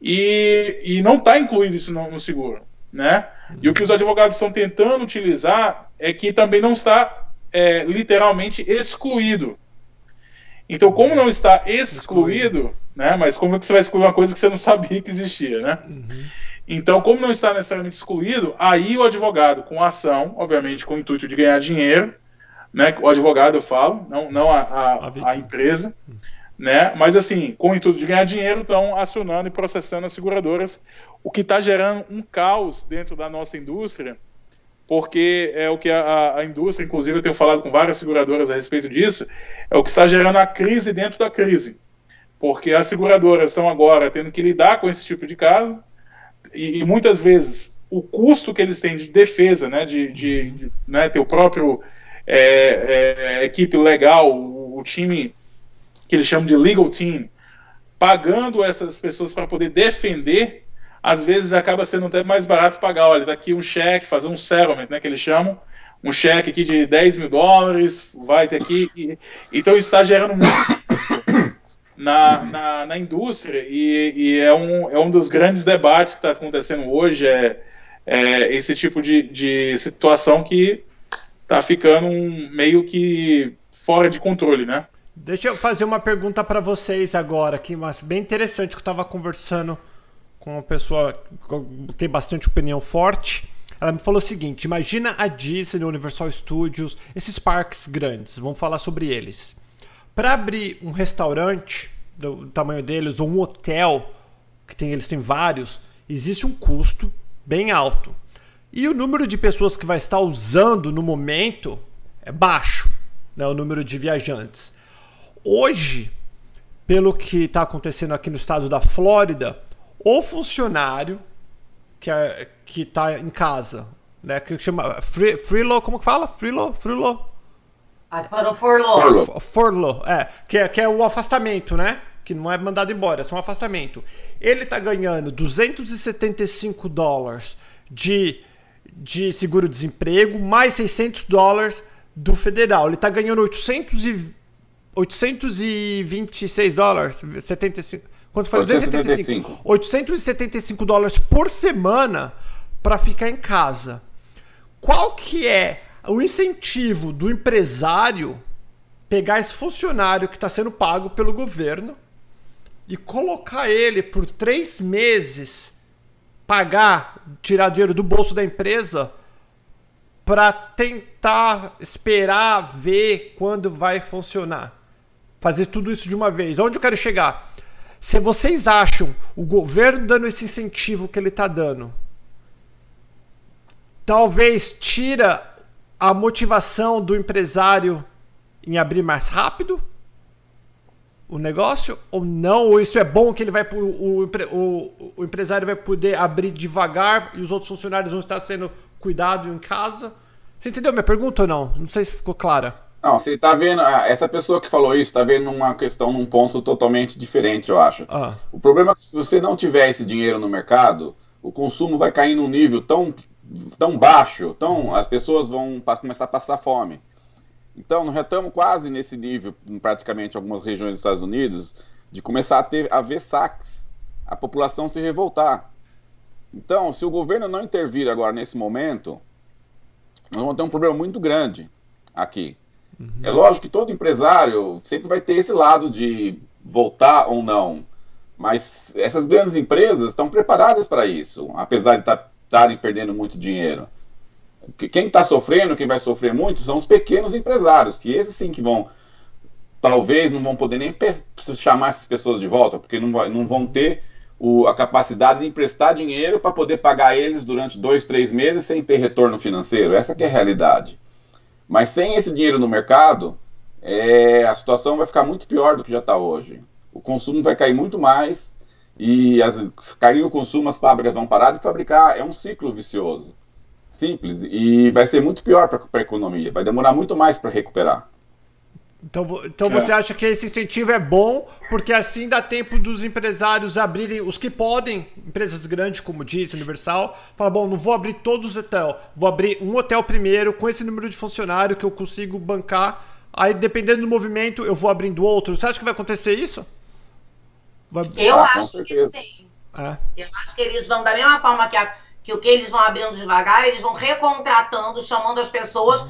e, e não está incluído isso no, no seguro, né? E o que os advogados estão tentando utilizar é que também não está é, literalmente excluído. Então, como não está excluído, né? Mas como é que você vai excluir uma coisa que você não sabia que existia, né? Então, como não está necessariamente excluído, aí o advogado com ação, obviamente com o intuito de ganhar dinheiro, né? O advogado eu falo, não, não a, A a, empresa, né? Mas assim, com o intuito de ganhar dinheiro, estão acionando e processando as seguradoras, o que está gerando um caos dentro da nossa indústria, porque é o que a- a, indústria, inclusive eu tenho falado com várias seguradoras a respeito disso, é o que está gerando a crise dentro da crise. Porque as seguradoras estão agora tendo que lidar com esse tipo de caso, e, e muitas vezes o custo que eles têm de defesa, né, de, de, de, né, ter o próprio é, é, equipe legal, o, o time que eles chamam de legal team, pagando essas pessoas para poder defender, às vezes acaba sendo até mais barato pagar, olha, daqui um cheque, fazer um settlement, né, que eles chamam, um cheque aqui de 10 mil dólares, vai ter aqui, e- então está gerando muito na, na, na indústria e, e é, um, é um dos grandes debates que está acontecendo hoje, é, é esse tipo de, de situação que está ficando um, meio que fora de controle, né? Deixa eu fazer uma pergunta pra vocês agora, que mas bem interessante que eu tava conversando com uma pessoa que tem bastante opinião forte. Ela me falou o seguinte: imagina a Disney, Universal Studios, esses parques grandes, vamos falar sobre eles. Para abrir um restaurante do tamanho deles ou um hotel, que tem eles têm vários, existe um custo bem alto. E o número de pessoas que vai estar usando no momento é baixo, né, o número de viajantes. Hoje, pelo que está acontecendo aqui no estado da Flórida, o funcionário que é, que está em casa, né, que chama free, freelo, como que fala? Freelo, freelo, Aqui parou Forlô. F- Furlough, é, que é, que é o afastamento, né? Que não é mandado embora, é só um afastamento. Ele tá ganhando 275 dólares de, de seguro-desemprego, mais 600 dólares do federal. Ele tá ganhando 800 e, 826 dólares, 75. Quanto foi? 275. 875 dólares por semana para ficar em casa. Qual que é o incentivo do empresário pegar esse funcionário que está sendo pago pelo governo e colocar ele por três meses, pagar, tirar dinheiro do bolso da empresa para tentar esperar ver quando vai funcionar. Fazer tudo isso de uma vez. Onde eu quero chegar? Se vocês acham o governo dando esse incentivo que ele está dando, talvez tira a motivação do empresário em abrir mais rápido o negócio ou não? Ou isso é bom que ele vai o, o, o empresário vai poder abrir devagar e os outros funcionários vão estar sendo cuidados em casa? Você entendeu minha pergunta ou não? Não sei se ficou clara. Não, você está vendo, ah, essa pessoa que falou isso está vendo uma questão num ponto totalmente diferente, eu acho. Ah. O problema é que se você não tiver esse dinheiro no mercado, o consumo vai cair num nível tão tão baixo, tão, as pessoas vão começar a passar fome. Então, nós já estamos quase nesse nível, em praticamente algumas regiões dos Estados Unidos, de começar a ter a ver saques, a população se revoltar. Então, se o governo não intervir agora nesse momento, nós vamos ter um problema muito grande aqui. Uhum. É lógico que todo empresário sempre vai ter esse lado de voltar ou não, mas essas grandes empresas estão preparadas para isso, apesar de tá estarem perdendo muito dinheiro. Quem está sofrendo, quem vai sofrer muito, são os pequenos empresários, que esses sim que vão, talvez não vão poder nem chamar essas pessoas de volta, porque não, não vão ter o, a capacidade de emprestar dinheiro para poder pagar eles durante dois, três meses sem ter retorno financeiro. Essa é a realidade. Mas sem esse dinheiro no mercado, é, a situação vai ficar muito pior do que já está hoje. O consumo vai cair muito mais e as, cair o consumo, as fábricas vão parar de fabricar. É um ciclo vicioso. Simples. E vai ser muito pior para a economia. Vai demorar muito mais para recuperar. Então, então é. você acha que esse incentivo é bom, porque assim dá tempo dos empresários abrirem, os que podem, empresas grandes, como disse, Universal, fala, bom, não vou abrir todos os hotéis, vou abrir um hotel primeiro, com esse número de funcionário que eu consigo bancar, aí dependendo do movimento eu vou abrindo outro. Você acha que vai acontecer isso? Vai... Eu ah, acho que sim. É. Eu acho que eles vão, da mesma forma que, a, que o que eles vão abrindo devagar, eles vão recontratando, chamando as pessoas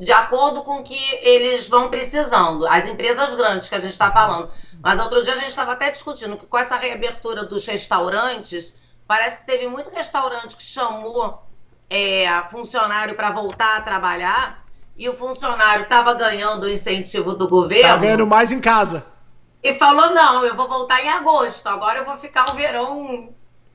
de acordo com o que eles vão precisando. As empresas grandes que a gente está falando. Mas outro dia a gente estava até discutindo que com essa reabertura dos restaurantes, parece que teve muito restaurante que chamou é, funcionário para voltar a trabalhar e o funcionário estava ganhando o incentivo do governo. Estava ganhando mais em casa e falou: não, eu vou voltar em agosto, agora eu vou ficar o verão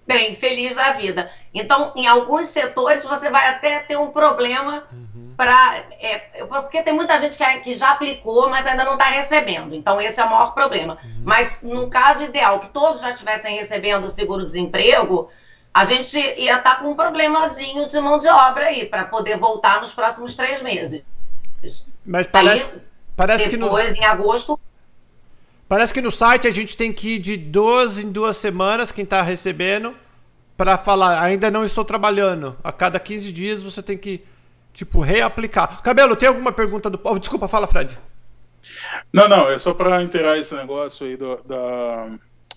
bem, feliz da vida. Então, em alguns setores, você vai até ter um problema uhum. Para. É, porque tem muita gente que, que já aplicou, mas ainda não está recebendo. Então, esse é o maior problema. Uhum. Mas, no caso ideal, que todos já estivessem recebendo o seguro-desemprego, a gente ia estar tá com um problemazinho de mão de obra aí, para poder voltar nos próximos três meses. Mas parece, aí, parece depois, que. Depois, em agosto, Parece que no site a gente tem que ir de duas em duas semanas, quem está recebendo, para falar, ainda não estou trabalhando. A cada 15 dias você tem que, tipo, reaplicar. Cabelo, tem alguma pergunta do. Oh, desculpa, fala, Fred. Não, não, é só para inteirar esse negócio aí do, da,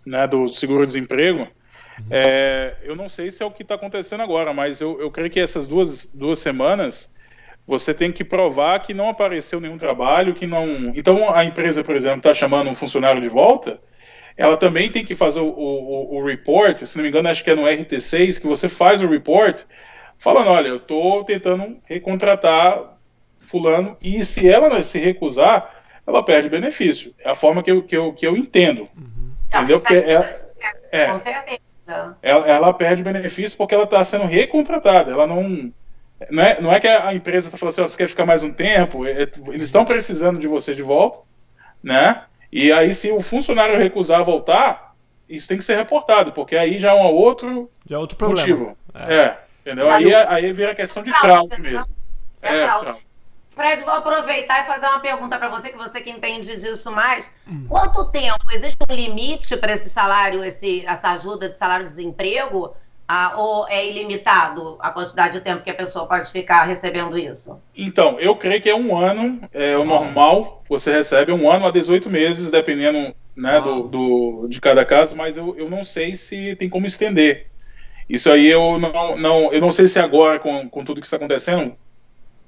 né, do seguro-desemprego. Uhum. É, eu não sei se é o que está acontecendo agora, mas eu, eu creio que essas duas, duas semanas você tem que provar que não apareceu nenhum trabalho, que não. Então a empresa, por exemplo, está chamando um funcionário de volta, ela também tem que fazer o, o, o, report, se não me engano, acho que é no RT6, que você faz o report falando, olha, eu estou tentando recontratar fulano, e se ela se recusar, ela perde benefício. É a forma que eu, que eu, que eu entendo. Uhum. Entendeu? Porque ela, é, com certeza. Ela, ela perde benefício porque ela está sendo recontratada. Ela não não é, não é que a empresa está falando assim, oh, você quer ficar mais um tempo, é, eles estão precisando de você de volta, né? E aí, se o funcionário recusar voltar, isso tem que ser reportado, porque aí já é um outro, já é outro problema. motivo. É, é entendeu? Aí, aí vira questão de fraude mesmo. É, é fraude. Fred, vou aproveitar e fazer uma pergunta para você, que você que entende disso mais. Quanto tempo? Existe um limite para esse salário, esse, essa ajuda de salário-desemprego? Ah, ou é ilimitado a quantidade de tempo que a pessoa pode ficar recebendo isso? Então, eu creio que é um ano, é o normal, você recebe um ano a 18 meses, dependendo né, do, do, de cada caso, mas eu, eu não sei se tem como estender. Isso aí eu não, não, eu não sei se agora, com, com tudo que está acontecendo,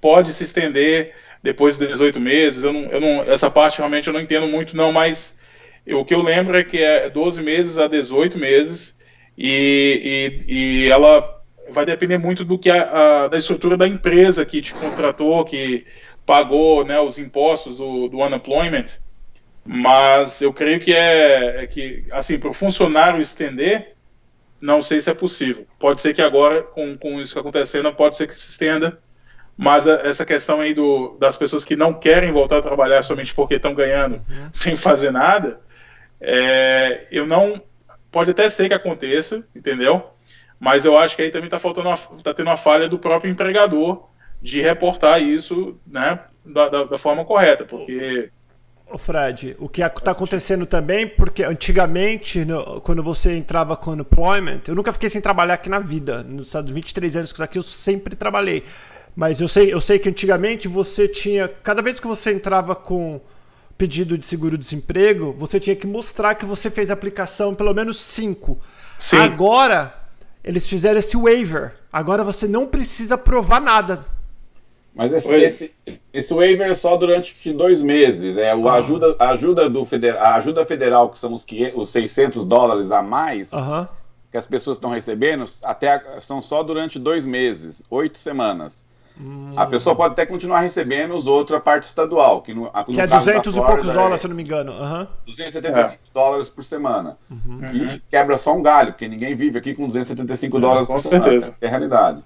pode se estender depois de 18 meses. Eu não, eu não, essa parte realmente eu não entendo muito, não, mas eu, o que eu lembro é que é 12 meses a 18 meses e, e, e ela vai depender muito do que a, a, da estrutura da empresa que te contratou, que pagou né, os impostos do, do unemployment. Mas eu creio que é, é que, assim, para o funcionário estender, não sei se é possível. Pode ser que agora, com, com isso acontecendo, pode ser que se estenda mas essa questão aí do, das pessoas que não querem voltar a trabalhar somente porque estão ganhando uhum. sem fazer nada, é, eu não. Pode até ser que aconteça, entendeu? Mas eu acho que aí também está faltando, está tendo uma falha do próprio empregador de reportar isso, né, da, da, da forma correta, porque Ô Fred, o que está acontecendo também, porque antigamente, no, quando você entrava com unemployment, eu nunca fiquei sem trabalhar aqui na vida. Nos Estados 23 anos que eu aqui, eu sempre trabalhei. Mas eu sei, eu sei que antigamente você tinha. Cada vez que você entrava com pedido de seguro-desemprego, você tinha que mostrar que você fez aplicação pelo menos cinco. Sim. Agora, eles fizeram esse waiver. Agora você não precisa provar nada. Mas esse, esse, esse waiver é só durante dois meses. É o ah. ajuda, ajuda do federal, a ajuda federal, que são os, 500, os 600 dólares a mais, que as pessoas estão recebendo, até são só durante dois meses, oito semanas. Hum. A pessoa pode até continuar recebendo os outros a parte estadual, que, no, no que é 200 e poucos dólares, é se eu não me engano. Uhum. 275 é. dólares por semana. Uhum. E quebra só um galho, porque ninguém vive aqui com 275 é, dólares por semana. Certeza. É a realidade.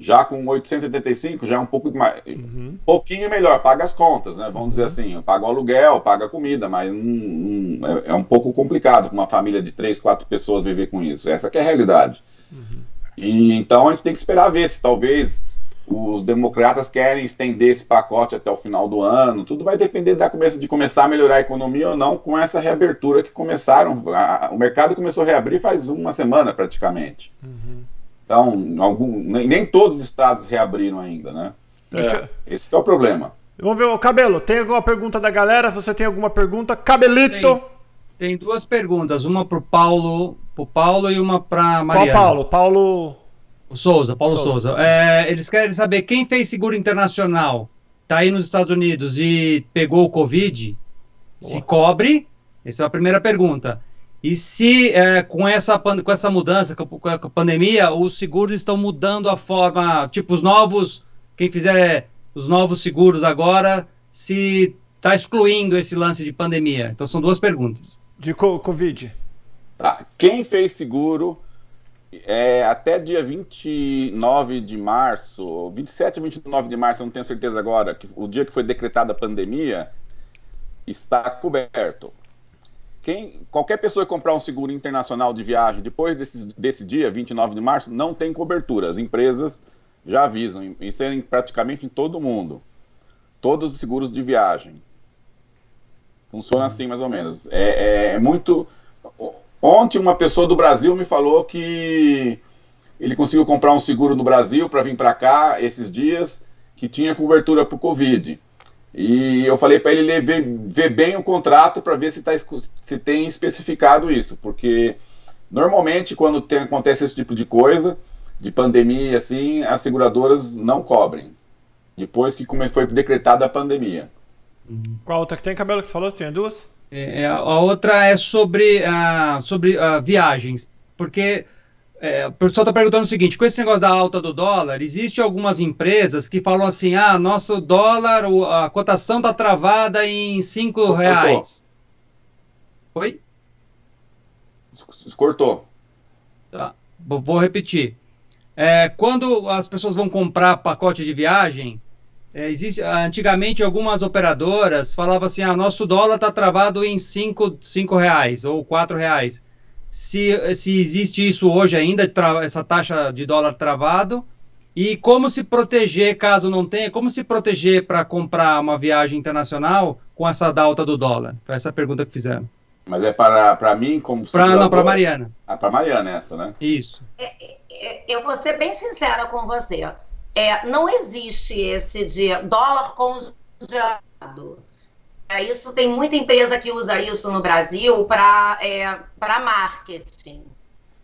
Já com 885 já é um pouco mais. Uhum. pouquinho melhor, paga as contas, né? Vamos dizer uhum. assim, paga o aluguel, paga a comida, mas hum, hum, é, é, um pouco complicado com uma família de três, quatro pessoas viver com isso. Essa é a realidade. Uhum. E então a gente tem que esperar ver se talvez os democratas querem estender esse pacote até o final do ano. Tudo vai depender da começa, de começar a melhorar a economia ou não com essa reabertura que começaram. A, o mercado começou a reabrir faz uma semana praticamente. Uhum. Então, algum, nem, nem, todos os estados reabriram ainda, né? É, esse é o problema. Vamos ver, o Cabelo, tem alguma pergunta da galera? Você tem alguma pergunta? Cabelito! Tem, tem duas perguntas, uma para o Paulo, pro Paulo e uma para. Qual Paulo? Paulo... O Souza, Paulo Souza. Souza. É, eles querem saber quem fez seguro internacional, tá aí nos Estados Unidos e pegou o Covid, Boa. se cobre? Essa é a primeira pergunta. E se é, com, essa, com essa mudança, com a pandemia, os seguros estão mudando a forma, tipo, os novos, quem fizer os novos seguros agora, se está excluindo esse lance de pandemia? Então são duas perguntas. De Covid. Tá. Quem fez seguro é, até dia 29 de março, 27 ou 29 de março, eu não tenho certeza agora, que, o dia que foi decretada a pandemia, está coberto. Quem, qualquer pessoa que comprar um seguro internacional de viagem depois desse, desse dia, 29 de março, não tem cobertura. As empresas já avisam, isso é praticamente em todo mundo. Todos os seguros de viagem. Funciona assim, mais ou menos. É, é, é muito Ontem uma pessoa do Brasil me falou que ele conseguiu comprar um seguro no Brasil para vir para cá esses dias que tinha cobertura para o Covid. E eu falei para ele ler, ver, ver, bem o contrato para ver se, tá, se tem especificado isso, porque normalmente quando tem, acontece esse tipo de coisa, de pandemia assim, as seguradoras não cobrem. Depois que foi decretada a pandemia. Qual outra que tem cabelo que você falou? Tem duas? É, é, a outra é sobre, uh, sobre uh, viagens, porque é, o pessoal está perguntando o seguinte: com esse negócio da alta do dólar, existe algumas empresas que falam assim: ah, nosso dólar, a cotação está travada em 5 reais. Oi? Cortou. Tá. Vou repetir. É, quando as pessoas vão comprar pacote de viagem, é, existe, antigamente, algumas operadoras falavam assim: ah, nosso dólar está travado em 5 reais ou 4 reais. Se, se existe isso hoje ainda, essa taxa de dólar travado, e como se proteger caso não tenha, como se proteger para comprar uma viagem internacional com essa alta do dólar? Foi essa a pergunta que fizeram. Mas é para, para mim como pra, Não, para Mariana. Ah, para Mariana essa, né? Isso. É, é, eu vou ser bem sincera com você. É, não existe esse de dólar congelado. Isso tem muita empresa que usa isso no Brasil para é, marketing.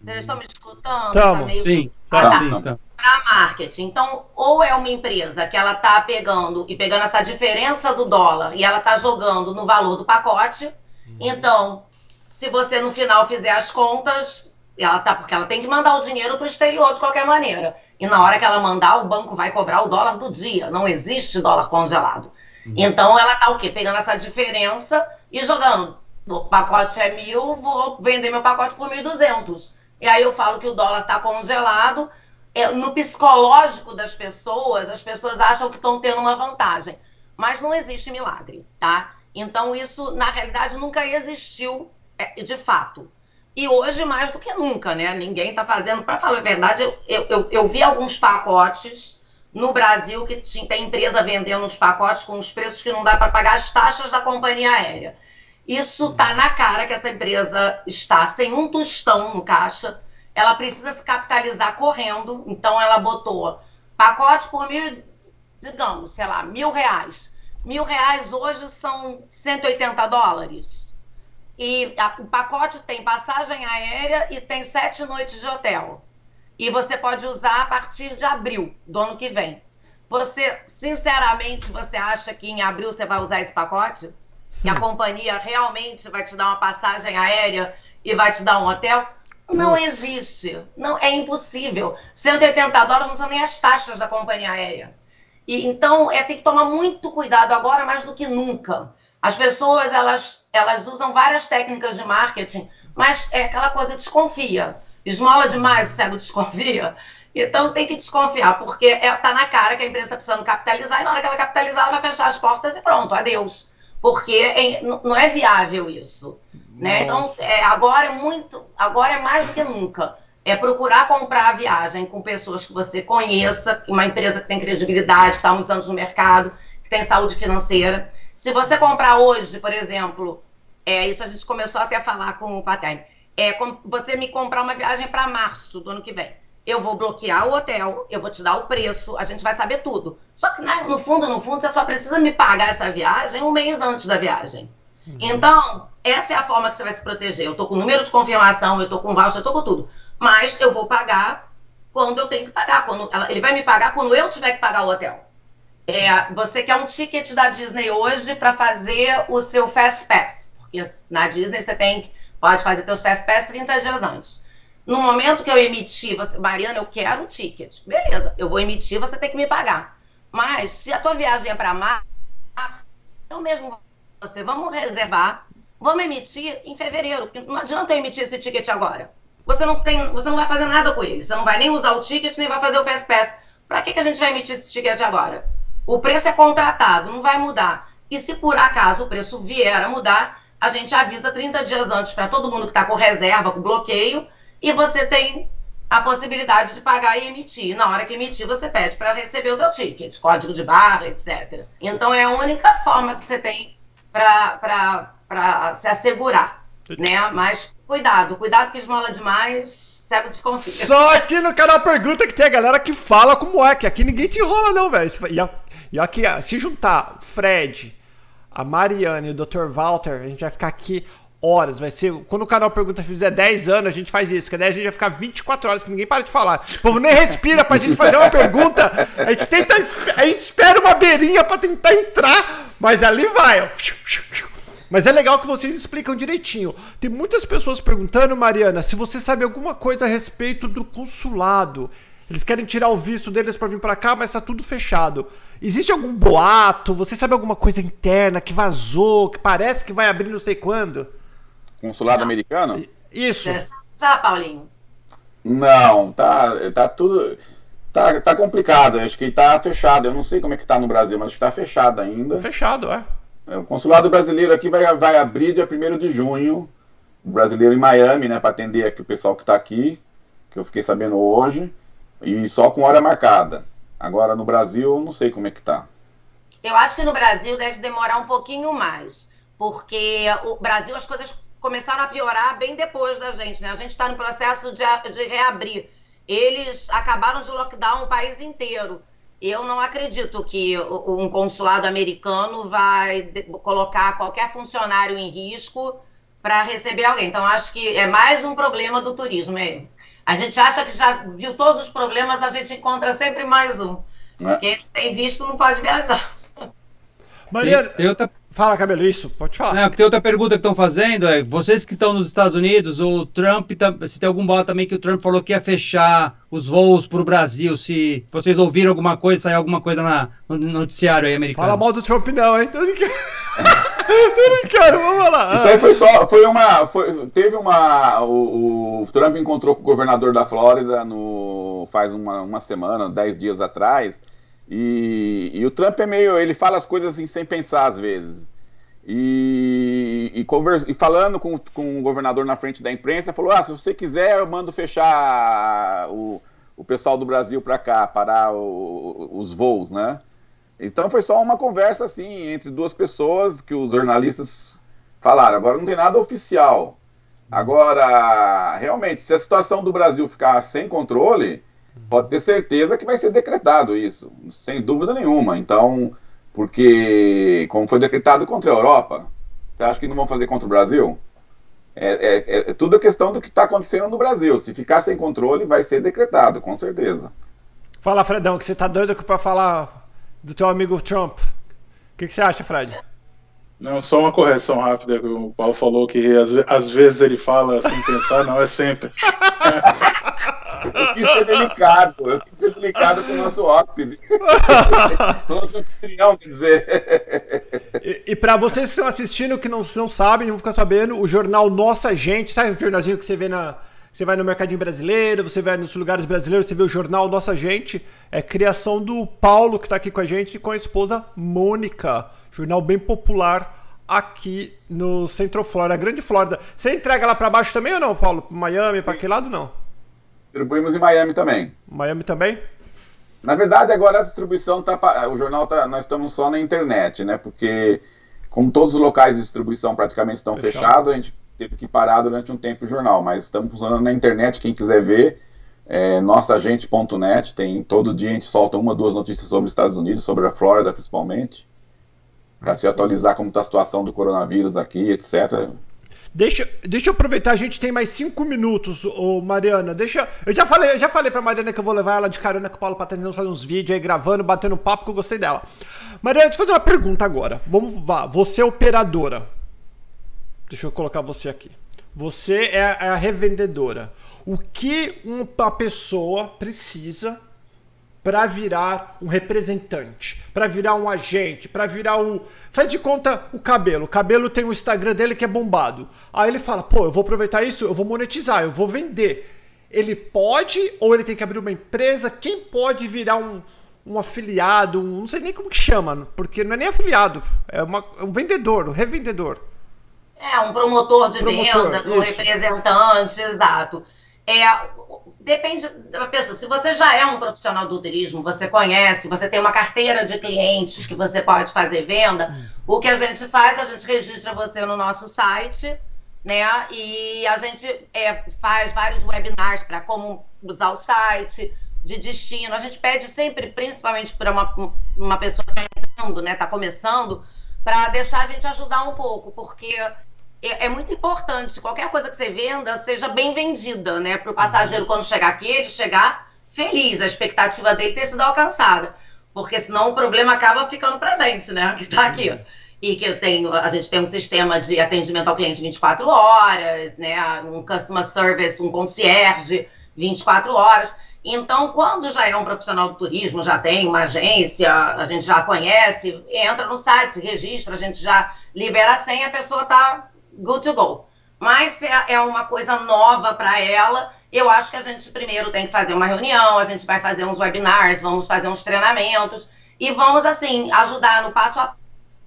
Vocês estão me escutando? Estamos, tá sim. Ah, tá. para marketing. Então, ou é uma empresa que ela está pegando e pegando essa diferença do dólar e ela está jogando no valor do pacote. Uhum. Então, se você no final fizer as contas, ela tá porque ela tem que mandar o dinheiro para o exterior de qualquer maneira. E na hora que ela mandar, o banco vai cobrar o dólar do dia. Não existe dólar congelado. Uhum. Então, ela está o quê? Pegando essa diferença e jogando. O pacote é mil, vou vender meu pacote por 1.200. E aí eu falo que o dólar está congelado. É, no psicológico das pessoas, as pessoas acham que estão tendo uma vantagem. Mas não existe milagre, tá? Então, isso, na realidade, nunca existiu é, de fato. E hoje, mais do que nunca, né? Ninguém está fazendo. Para falar a verdade, eu, eu, eu, vi alguns pacotes no Brasil que tem empresa vendendo uns pacotes com os preços que não dá para pagar as taxas da companhia aérea. Isso está na cara que essa empresa está sem um tostão no caixa. Ela precisa se capitalizar correndo. Então, ela botou pacote por mil, digamos, sei lá, mil reais. Mil reais hoje são 180 dólares. E a, o pacote tem passagem aérea e tem sete noites de hotel. E você pode usar a partir de abril do ano que vem. Você, sinceramente, você acha que em abril você vai usar esse pacote? que a companhia realmente vai te dar uma passagem aérea e vai te dar um hotel. Não existe. Não, é impossível. 180 dólares não são nem as taxas da companhia aérea. E, então, é, tem que tomar muito cuidado agora, mais do que nunca. As pessoas, elas, elas usam várias técnicas de marketing, mas é aquela coisa, desconfia. Esmola demais, o cego desconfia. Então, tem que desconfiar, porque é, tá na cara que a empresa está precisando capitalizar, e na hora que ela capitalizar, ela vai fechar as portas e pronto, adeus porque é, não é viável isso. Né? Então, é, agora é muito, agora é mais do que nunca. É procurar comprar a viagem com pessoas que você conheça, uma empresa que tem credibilidade, que está há muitos anos no mercado, que tem saúde financeira. Se você comprar hoje, por exemplo, é, isso a gente começou até a falar com o Paterno, é você me comprar uma viagem para março do ano que vem eu vou bloquear o hotel, eu vou te dar o preço, a gente vai saber tudo. Só que né, no fundo, no fundo, você só precisa me pagar essa viagem um mês antes da viagem. Uhum. Então, essa é a forma que você vai se proteger. Eu tô com o número de confirmação, eu tô com voucher, eu tô com tudo. Mas eu vou pagar quando eu tenho que pagar. Quando ela, ele vai me pagar quando eu tiver que pagar o hotel. É, você quer um ticket da Disney hoje para fazer o seu Fast Pass. Porque na Disney você tem pode fazer seus Fast Pass 30 dias antes. No momento que eu emitir, você, Mariana, eu quero um ticket. Beleza, eu vou emitir, você tem que me pagar. Mas se a tua viagem é para março, eu mesmo você, vamos reservar, vamos emitir em fevereiro. Não adianta eu emitir esse ticket agora. Você não tem, você não vai fazer nada com ele. Você não vai nem usar o ticket, nem vai fazer o Fast Pass. Para que, que a gente vai emitir esse ticket agora? O preço é contratado, não vai mudar. E se por acaso o preço vier a mudar, a gente avisa 30 dias antes para todo mundo que está com reserva, com bloqueio, e você tem a possibilidade de pagar e emitir. Na hora que emitir, você pede para receber o teu ticket, código de barra, etc. Então é a única forma que você tem para se assegurar, né? Mas cuidado, cuidado que esmola demais, cego desconfia. Só aqui no canal Pergunta que tem a galera que fala como é, que aqui ninguém te enrola não, velho. E aqui, se juntar Fred, a Mariane e o Dr. Walter, a gente vai ficar aqui horas. Vai ser. Quando o canal Pergunta fizer 10 anos, a gente faz isso. Que daí a gente vai ficar 24 horas que ninguém para de falar. O povo nem respira pra gente fazer uma pergunta. A gente tenta. A gente espera uma beirinha pra tentar entrar. Mas ali vai. Mas é legal que vocês explicam direitinho. Tem muitas pessoas perguntando, Mariana, se você sabe alguma coisa a respeito do consulado. Eles querem tirar o visto deles para vir para cá, mas tá tudo fechado. Existe algum boato? Você sabe alguma coisa interna que vazou, que parece que vai abrir não sei quando? Consulado não. americano? Isso. Tá, Paulinho? Não, tá, tá tudo. Tá, tá complicado, acho que tá fechado. Eu não sei como é que tá no Brasil, mas acho que tá fechado ainda. Fechado, é. é o consulado brasileiro aqui vai, vai abrir dia 1 de junho. O brasileiro em Miami, né, para atender aqui o pessoal que tá aqui, que eu fiquei sabendo hoje, e só com hora marcada. Agora no Brasil, eu não sei como é que tá. Eu acho que no Brasil deve demorar um pouquinho mais, porque o Brasil as coisas começaram a piorar bem depois da gente, né? A gente está no processo de, de reabrir. Eles acabaram de lockdown o país inteiro. Eu não acredito que um consulado americano vai colocar qualquer funcionário em risco para receber alguém. Então, acho que é mais um problema do turismo. É. A gente acha que já viu todos os problemas, a gente encontra sempre mais um. É. Quem tem visto não pode viajar. Maria, tem, outra... fala, Cabelo, isso, pode falar. Não, tem outra pergunta que estão fazendo, é, vocês que estão nos Estados Unidos, o Trump, tá, se tem algum bola também que o Trump falou que ia fechar os voos para o Brasil, se vocês ouviram alguma coisa, saiu alguma coisa na, no noticiário aí americano. Fala mal do Trump não, hein? Brincando, vamos lá. Isso aí foi só, foi uma, foi, teve uma, o, o, Trump encontrou com o governador da Flórida no, faz uma, uma semana, dez dias atrás, e, e o Trump é meio, ele fala as coisas assim sem pensar às vezes. E, e, conversa, e falando com, com o governador na frente da imprensa, falou: Ah, se você quiser, eu mando fechar o, o pessoal do Brasil para cá, parar o, os voos, né? Então foi só uma conversa assim entre duas pessoas que os jornalistas falaram. Agora não tem nada oficial. Agora, realmente, se a situação do Brasil ficar sem controle, pode ter certeza que vai ser decretado isso, sem dúvida nenhuma. Então, porque como foi decretado contra a Europa, você acha que não vão fazer contra o Brasil? É, é, é tudo questão do que está acontecendo no Brasil. Se ficar sem controle, vai ser decretado, com certeza. Fala, Fredão, que você está doido para falar do teu amigo Trump. O que, que, você acha, Fred? Não, só uma correção rápida. O Paulo falou que às, às vezes ele fala sem pensar, não é sempre. eu quis ser delicado, eu quis ser delicado com o nosso hóspede. nosso anfitrião, quer dizer. E, e para vocês que estão assistindo, que não, não sabem, não vão ficar sabendo, o jornal Nossa Gente, sabe o jornalzinho que você vê na, você vai no Mercadinho Brasileiro, você vai nos lugares brasileiros, você vê o jornal Nossa Gente. É criação do Paulo, que está aqui com a gente, e com a esposa Mônica. Jornal bem popular aqui no Centro Flórida, Grande Flórida. Você entrega lá para baixo também ou não, Paulo? Miami, para aquele lado não? Distribuímos em Miami também. Miami também? Na verdade, agora a distribuição tá. O jornal tá. Nós estamos só na internet, né? Porque, como todos os locais de distribuição praticamente estão fechados, Fechado, a gente teve que parar durante um tempo o jornal, mas estamos funcionando na internet, quem quiser ver, é, nossagente.net, tem todo dia a gente solta uma, duas notícias sobre os Estados Unidos, sobre a Flórida principalmente, para se atualizar como está a situação do coronavírus aqui, etc. Deixa, deixa eu aproveitar, a gente tem mais cinco minutos, ô Mariana. Deixa. Eu já falei, eu já falei pra Mariana que eu vou levar ela de carona com o Paulo pra tentando fazer uns vídeos aí, gravando, batendo papo, que eu gostei dela. Mariana, deixa eu fazer uma pergunta agora. Vamos lá, você é operadora. Deixa eu colocar você aqui. Você é a, é revendedora. O que uma pessoa precisa para virar um representante, para virar um agente, para virar o. Faz de conta o cabelo. O cabelo tem o Instagram dele que é bombado. Aí ele fala: pô, eu vou aproveitar isso, eu vou monetizar, eu vou vender. Ele pode ou ele tem que abrir uma empresa? Quem pode virar um, um afiliado? Um, não sei nem como que chama, porque não é nem afiliado, é, uma, é um vendedor, um revendedor. É, um promotor de promotor, vendas, um representante, exato. É, depende da pessoa. Se você já é um profissional do turismo, você conhece, você tem uma carteira de clientes que você pode fazer venda, hum. o que a gente faz, a gente registra você no nosso site, né? E a gente é, faz vários webinars para como usar o site, de destino. A gente pede sempre, principalmente para uma, uma pessoa que está entrando, né? Está começando, para deixar a gente ajudar um pouco, porque é, é, muito importante. Qualquer coisa que você venda, seja bem vendida, né? Para o passageiro, quando chegar aqui, ele chegar feliz, a expectativa dele ter sido alcançada. Porque senão o problema acaba ficando para gente, né? Que está aqui. E que eu tenho, a gente tem um sistema de atendimento ao cliente 24 horas, né? Um customer service, um concierge 24 horas. Então, quando já é um profissional do turismo, já tem uma agência, a gente já conhece, entra no site, se registra, a gente já libera a senha, a pessoa está good to go. Mas é, é uma coisa nova para ela. Eu acho que a gente primeiro tem que fazer uma reunião, a gente vai fazer uns webinars, vamos fazer uns treinamentos e vamos, assim, ajudar no passo a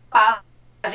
passo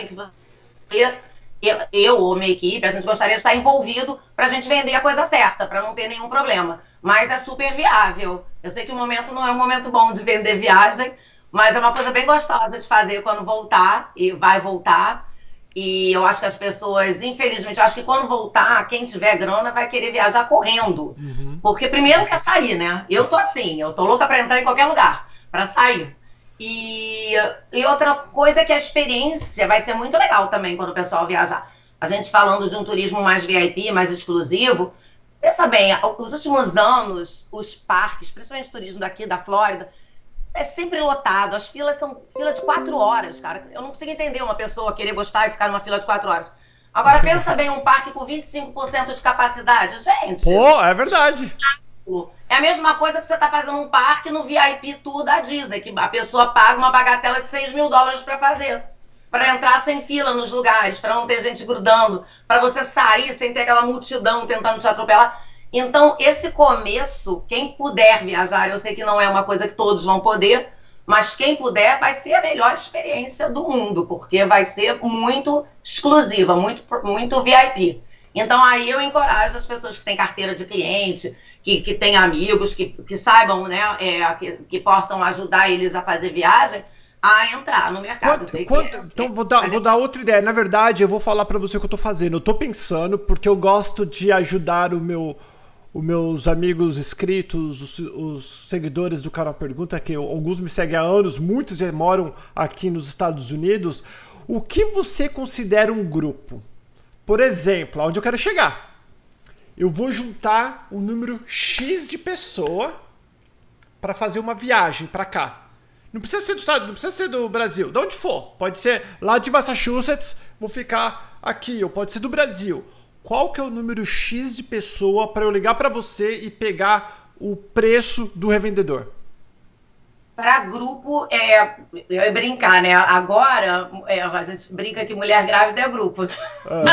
que você, eu, eu ou minha equipe, a gente gostaria de estar envolvido para a gente vender a coisa certa, para não ter nenhum problema. Mas é super viável. Eu sei que o momento não é um momento bom de vender viagem, mas é uma coisa bem gostosa de fazer quando voltar, e vai voltar. E eu acho que as pessoas, infelizmente, eu acho que quando voltar, quem tiver grana vai querer viajar correndo. Uhum. Porque primeiro quer sair, né? Eu tô assim, eu tô louca para entrar em qualquer lugar, para sair. E, e outra coisa é que a experiência vai ser muito legal também quando o pessoal viajar. a gente falando de um turismo mais VIP, mais exclusivo, pensa bem, os últimos anos, os parques, principalmente o turismo daqui da Flórida, é sempre lotado. As filas são fila de quatro horas, cara. Eu não consigo entender uma pessoa querer gostar e ficar numa fila de quatro horas. Agora, pensa bem, um parque com 25% de capacidade. Gente. Pô, é verdade. É a mesma coisa que você está fazendo um parque no VIP Tour da Disney, que a pessoa paga uma bagatela de 6 mil dólares para fazer. Para entrar sem fila nos lugares, para não ter gente grudando, para você sair sem ter aquela multidão tentando te atropelar. Então, esse começo, quem puder viajar, eu sei que não é uma coisa que todos vão poder, mas quem puder vai ser a melhor experiência do mundo, porque vai ser muito exclusiva, muito, muito VIP. Então, aí eu encorajo as pessoas que têm carteira de cliente, que, que têm amigos, que, que saibam, né, é, que, que possam ajudar eles a fazer viagem, a entrar no mercado. Quanto, quanto, é, então, vou dar, vou dar outra ideia. Na verdade, eu vou falar para você o que eu tô fazendo. Eu tô pensando, porque eu gosto de ajudar o meu os meus amigos inscritos, os, os, seguidores do canal Pergunta, que alguns me seguem há anos, muitos já moram aqui nos Estados Unidos. O que você considera um grupo? Por exemplo, aonde eu quero chegar? Eu vou juntar um número X de pessoa para fazer uma viagem para cá. Não precisa ser do estado, não precisa ser do Brasil, de onde for. Pode ser lá de Massachusetts, vou ficar aqui, ou pode ser do Brasil qual que é o número X de pessoa para eu ligar para você e pegar o preço do revendedor? Para grupo, é, eu ia brincar, né? Agora, é, a gente brinca que mulher grávida é grupo. Ah.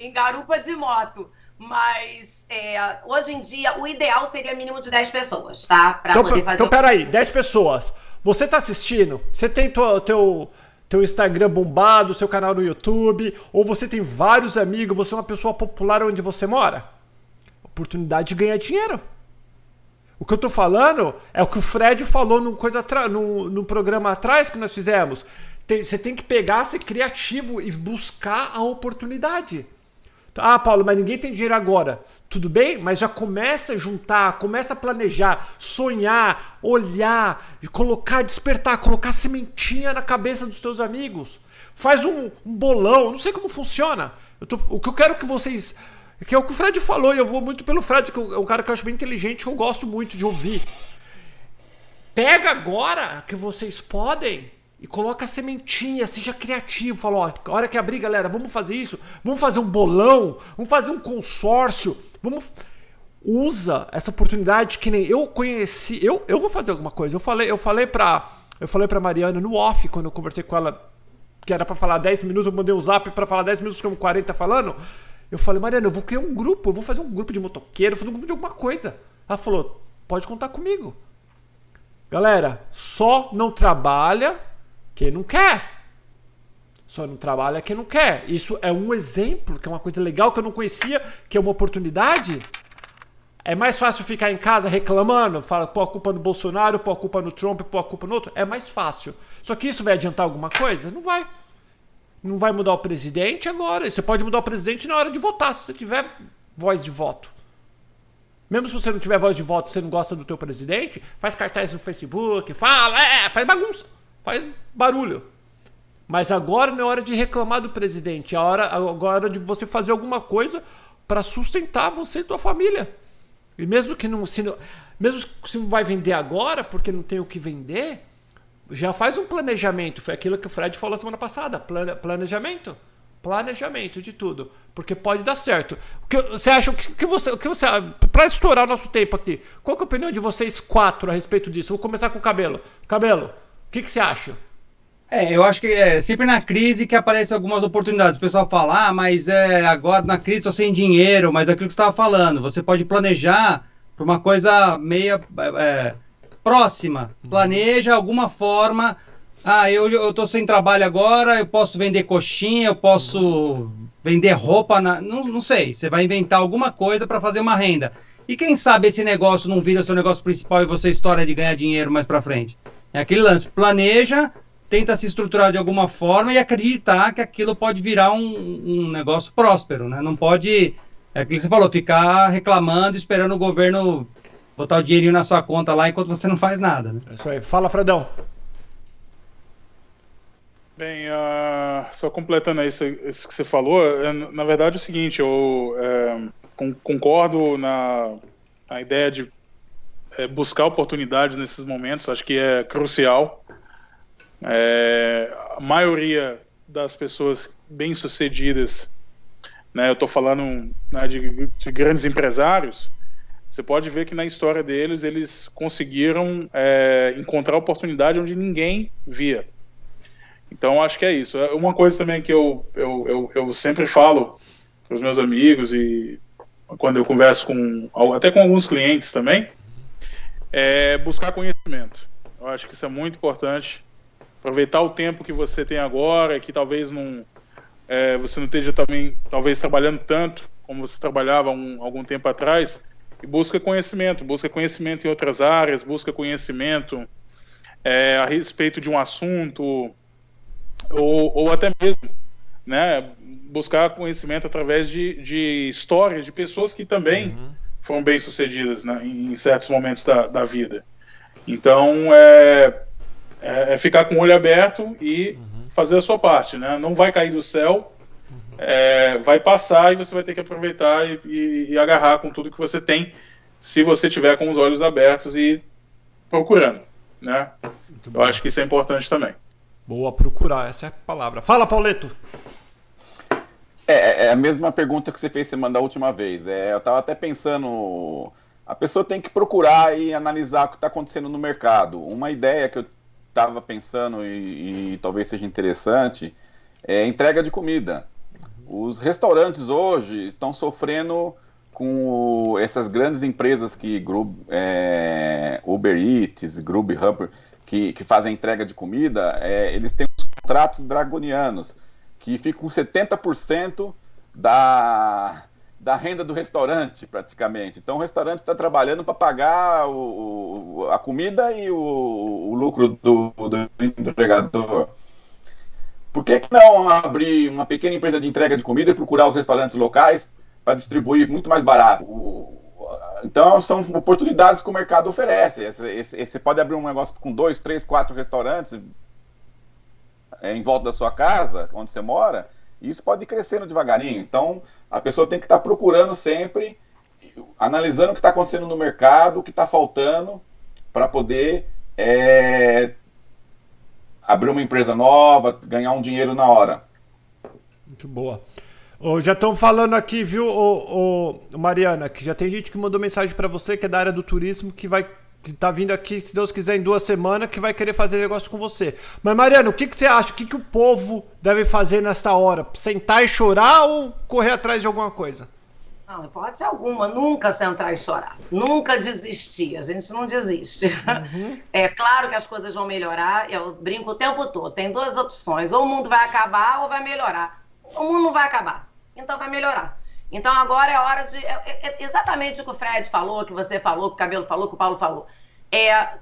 em garupa de moto. Mas é, hoje em dia, o ideal seria mínimo de 10 pessoas, tá? Para então, poder fazer. Então, peraí, 10 pessoas. Você tá assistindo? Você tem teu, teu teu Instagram bombado, seu canal no YouTube, ou você tem vários amigos, você é uma pessoa popular onde você mora. Oportunidade de ganhar dinheiro. O que eu tô falando é o que o Fred falou num, coisa num programa atrás que nós fizemos. Tem, você tem que pegar, ser criativo e buscar a oportunidade. Ah, Paulo, mas ninguém tem dinheiro agora. Tudo bem, mas já começa a juntar, começa a planejar, sonhar, olhar, colocar, despertar, colocar sementinha na cabeça dos teus amigos. Faz um, um bolão, não sei como funciona. Tô, o que eu quero que vocês. Que é o que o Fred falou, e eu vou muito pelo Fred, que é um cara que eu acho bem inteligente, que eu gosto muito de ouvir. Pega agora que vocês podem e coloca a sementinha, seja criativo. Fala, ó, hora que abrir, galera, vamos fazer isso, vamos fazer um bolão, vamos fazer um consórcio, vamos. Usa essa oportunidade que nem eu conheci. Eu, eu vou fazer alguma coisa. Eu falei, eu falei pra. Eu falei pra Mariana no off, quando eu conversei com ela, que era para falar 10 minutos, eu mandei um zap para falar 10 minutos, como 40 falando. Eu falei, Mariana, eu vou criar um grupo, eu vou fazer um grupo de motoqueiro, fazer um grupo de alguma coisa. Ela falou, pode contar comigo. Galera, só não trabalha quem não quer. Só não trabalha quem não quer. Isso é um exemplo, que é uma coisa legal que eu não conhecia, que é uma oportunidade. É mais fácil ficar em casa reclamando, fala, pô, a culpa no Bolsonaro, pô, a culpa no Trump, pô, a culpa no outro. É mais fácil. Só que isso vai adiantar alguma coisa? Não vai. Não vai mudar o presidente agora. Você pode mudar o presidente na hora de votar, se você tiver voz de voto. Mesmo se você não tiver voz de voto, você não gosta do teu presidente, faz cartaz no Facebook, fala, é, faz bagunça faz barulho. Mas agora não é hora de reclamar do presidente, é hora, agora de você fazer alguma coisa para sustentar você e tua família. E mesmo que não, se não, mesmo se não vai vender agora, porque não tem o que vender, já faz um planejamento. Foi aquilo que o Fred falou semana passada, planejamento, planejamento de tudo, porque pode dar certo. O que você acha o que, que você, o que você para estourar o nosso tempo aqui? Qual é a opinião de vocês quatro a respeito disso? Vou começar com o cabelo. Cabelo, que, que você acha? É, eu acho que é sempre na crise que aparecem algumas oportunidades. O pessoal fala, ah, mas é, agora na crise estou sem dinheiro, mas é aquilo que você estava falando, você pode planejar para uma coisa meia é, próxima. Uhum. Planeja alguma forma. Ah, eu, eu tô sem trabalho agora, eu posso vender coxinha, eu posso vender roupa, na, não, não sei. Você vai inventar alguma coisa para fazer uma renda. E quem sabe esse negócio não vira seu negócio principal e você estoura de ganhar dinheiro mais para frente? É aquele lance, planeja, tenta se estruturar de alguma forma e acreditar que aquilo pode virar um, um negócio próspero, né? Não pode, é aquilo que você falou, ficar reclamando, esperando o governo botar o dinheirinho na sua conta lá enquanto você não faz nada, né? É isso aí. Fala, Fredão. Bem, uh, só completando isso, isso, que você falou, é, na verdade é o seguinte, eu é, concordo na, na, ideia de é, buscar oportunidades nesses momentos, acho que é crucial. É, a maioria das pessoas bem-sucedidas, né, eu estou falando né, de, de, grandes empresários, você pode ver que na história deles eles conseguiram é, encontrar oportunidade onde ninguém via. Então acho que é isso. É uma coisa também que eu, eu, eu, eu sempre falo para os meus amigos e quando eu converso com até com alguns clientes também é buscar conhecimento. Eu acho que isso é muito importante. Aproveitar o tempo que você tem agora, que talvez não é, você não esteja também talvez trabalhando tanto como você trabalhava um, algum tempo atrás e busca conhecimento, busca conhecimento em outras áreas, busca conhecimento é, a respeito de um assunto, ou, ou até mesmo né, buscar conhecimento através de, de histórias de pessoas que também uhum. foram bem-sucedidas né, em certos momentos da, da vida. Então, é, é, é, ficar com o olho aberto e uhum. fazer a sua parte. Né? Não vai cair do céu. É, vai passar e você vai ter que aproveitar e, e, e, agarrar com tudo que você tem, se você tiver com os olhos abertos e procurando. Né? Eu acho que isso é importante também. Boa, procurar, essa é a palavra. Fala, Pauleto! É, é, é a mesma pergunta que você fez semana da última vez. É, eu estava até pensando. A pessoa tem que procurar e analisar o que está acontecendo no mercado. Uma ideia que eu estava pensando e, e, talvez seja interessante é entrega de comida. Os restaurantes hoje estão sofrendo com essas grandes empresas que é, Uber Eats, Grubhub, que, que fazem entrega de comida, é, eles têm os contratos dragonianos, que ficam com 70% da, da renda do restaurante, praticamente. Então, o restaurante está trabalhando para pagar o, o, a comida e o, o lucro do, do, entregador. Por que, que não abrir uma pequena empresa de entrega de comida e procurar os restaurantes locais para distribuir muito mais barato? Então, são oportunidades que o mercado oferece. Você pode abrir um negócio com dois, três, quatro restaurantes é, em volta da sua casa, onde você mora, e isso pode ir crescendo devagarinho. Então, a pessoa tem que estar procurando sempre, analisando o que está acontecendo no mercado, o que está faltando, para poder é, abrir uma empresa nova, ganhar um dinheiro na hora. Muito boa. Oh, já estão falando aqui, viu, oh, oh, Mariana, que já tem gente que mandou mensagem para você que é da área do turismo que vai que tá vindo aqui, se Deus quiser, em duas semanas, que vai querer fazer negócio com você. Mas, Mariana, o que, que você acha? O que, que o povo deve fazer nessa hora? Sentar e chorar ou correr atrás de alguma coisa? Não, hipótese alguma, nunca sentar e chorar, nunca desistir, a gente não desiste. Uhum. É claro que as coisas vão melhorar, eu brinco o tempo todo, tem duas opções, ou o mundo vai acabar ou vai melhorar. O mundo não vai acabar, então vai melhorar. Então agora é hora de. É, é, é exatamente o que o Fred falou, que você falou, que o Cabelo falou, que o Paulo falou. É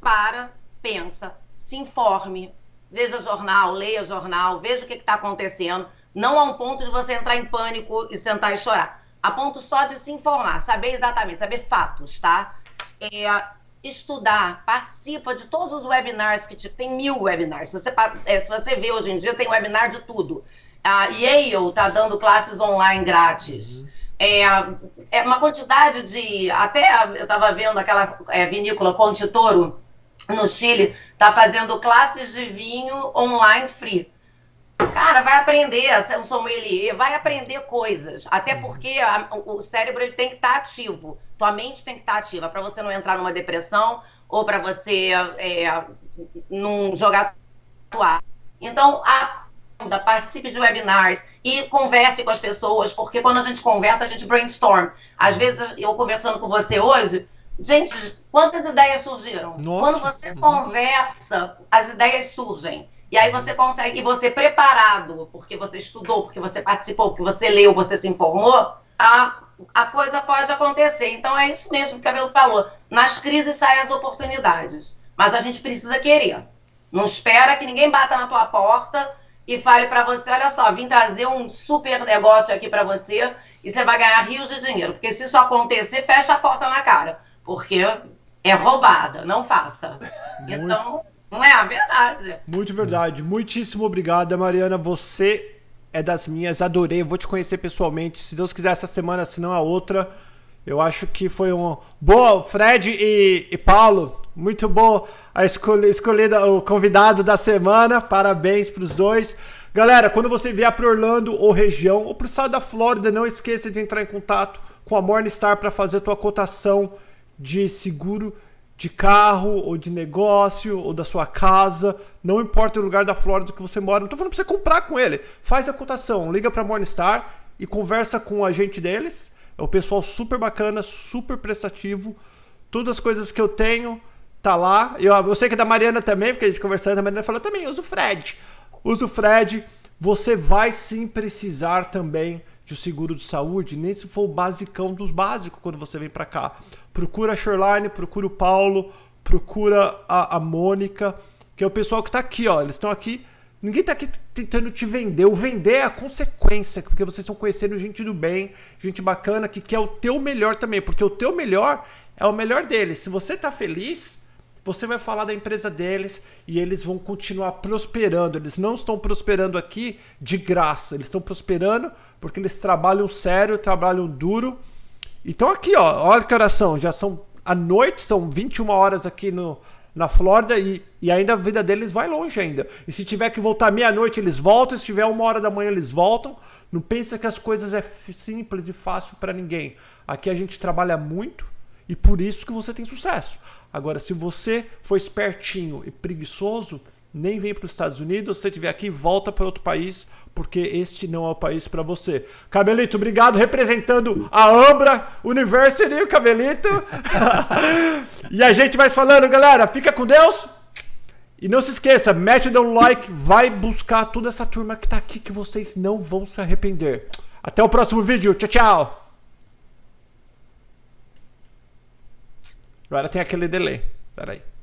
para, pensa, se informe, veja jornal, leia jornal, veja o que está acontecendo. Não há um ponto de você entrar em pânico e sentar e chorar. Há ponto só de se informar, saber exatamente, saber fatos, tá? É, estudar, participa de todos os webinars que tem mil webinars. Se você, é, se você vê hoje em dia, tem webinar de tudo a Yale está dando classes online grátis. Uhum. É, é, uma quantidade de. Até eu estava vendo aquela é, vinícola Conte Toro, no Chile, está fazendo classes de vinho online free. Cara, vai aprender a ser um sommelier, vai aprender coisas. Até uhum. porque a, o cérebro ele tem que estar tá ativo. Tua mente tem que estar tá ativa para você não entrar numa depressão ou para você é, não jogar toalha. Então, a participe de webinars e converse com as pessoas, porque quando a gente conversa, a gente brainstorm. Às uhum. vezes, eu conversando com você hoje, gente, quantas ideias surgiram? Nossa. Quando você uhum. conversa, as ideias surgem. E aí você consegue, e você preparado, porque você estudou, porque você participou, porque você leu, você se informou, a, a coisa pode acontecer. Então é isso mesmo que o Cabelo falou. Nas crises saem as oportunidades. Mas a gente precisa querer. Não espera que ninguém bata na tua porta e fale para você, olha só, vim trazer um super negócio aqui para você e você vai ganhar rios de dinheiro. Porque se isso acontecer, fecha a porta na cara. Porque é roubada, não faça. Muito... Então, Não é a verdade. Muito verdade. Muitíssimo obrigado, Mariana. Você é das minhas, adorei. Vou te conhecer pessoalmente. Se Deus quiser, essa semana, se não a outra. Eu acho que foi um. Boa, Fred e, e Paulo. Muito bom a escolha, escolhida, o convidado da semana. Parabéns para os dois. Galera, quando você vier para Orlando ou região, ou para o estado da Flórida, não esqueça de entrar em contato com a Morningstar para fazer a tua cotação de seguro de carro ou de negócio ou da sua casa, não importa o lugar da Flórida que você mora, não estou falando para você comprar com ele. Faz a cotação, liga para Morningstar e conversa com o agente deles. É um pessoal super bacana, super prestativo. Todas as coisas que eu tenho tá lá. Eu, eu sei que é da Mariana também, porque a gente conversando, a Mariana falou também, usa o Fred usa o Fred. Você vai sim precisar também de um seguro de saúde, nem se for o basicão dos básicos quando você vem para cá. Procura a Shoreline, procura o Paulo, procura a, a Mônica, que é o pessoal que está aqui, ó. Eles estão aqui. Ninguém está aqui tentando te vender. O vender é a consequência, porque vocês estão conhecendo gente do bem, gente bacana que quer o teu melhor também, porque o teu melhor é o melhor deles. Se você está feliz, você vai falar da empresa deles e eles vão continuar prosperando. Eles não estão prosperando aqui de graça, eles estão prosperando porque eles trabalham sério, trabalham duro. Então aqui, ó, olha que oração, já são à noite, são 21 horas aqui no, na Flórida e, e ainda a vida deles vai longe ainda. E se tiver que voltar meia-noite, eles voltam, se tiver uma hora da manhã, eles voltam. Não pensa que as coisas é simples e fácil para ninguém. Aqui a gente trabalha muito e por isso que você tem sucesso. Agora, se você for espertinho e preguiçoso, nem vem para os Estados Unidos. Se você estiver aqui, volta para outro país, porque este não é o país para você. Cabelito, obrigado representando a Ambra University, Cabelito. e a gente vai falando, galera. Fica com Deus. E não se esqueça, mete o like, vai buscar toda essa turma que está aqui que vocês não vão se arrepender. Até o próximo vídeo. Tchau, tchau. Agora tem aquele delay. Pera aí.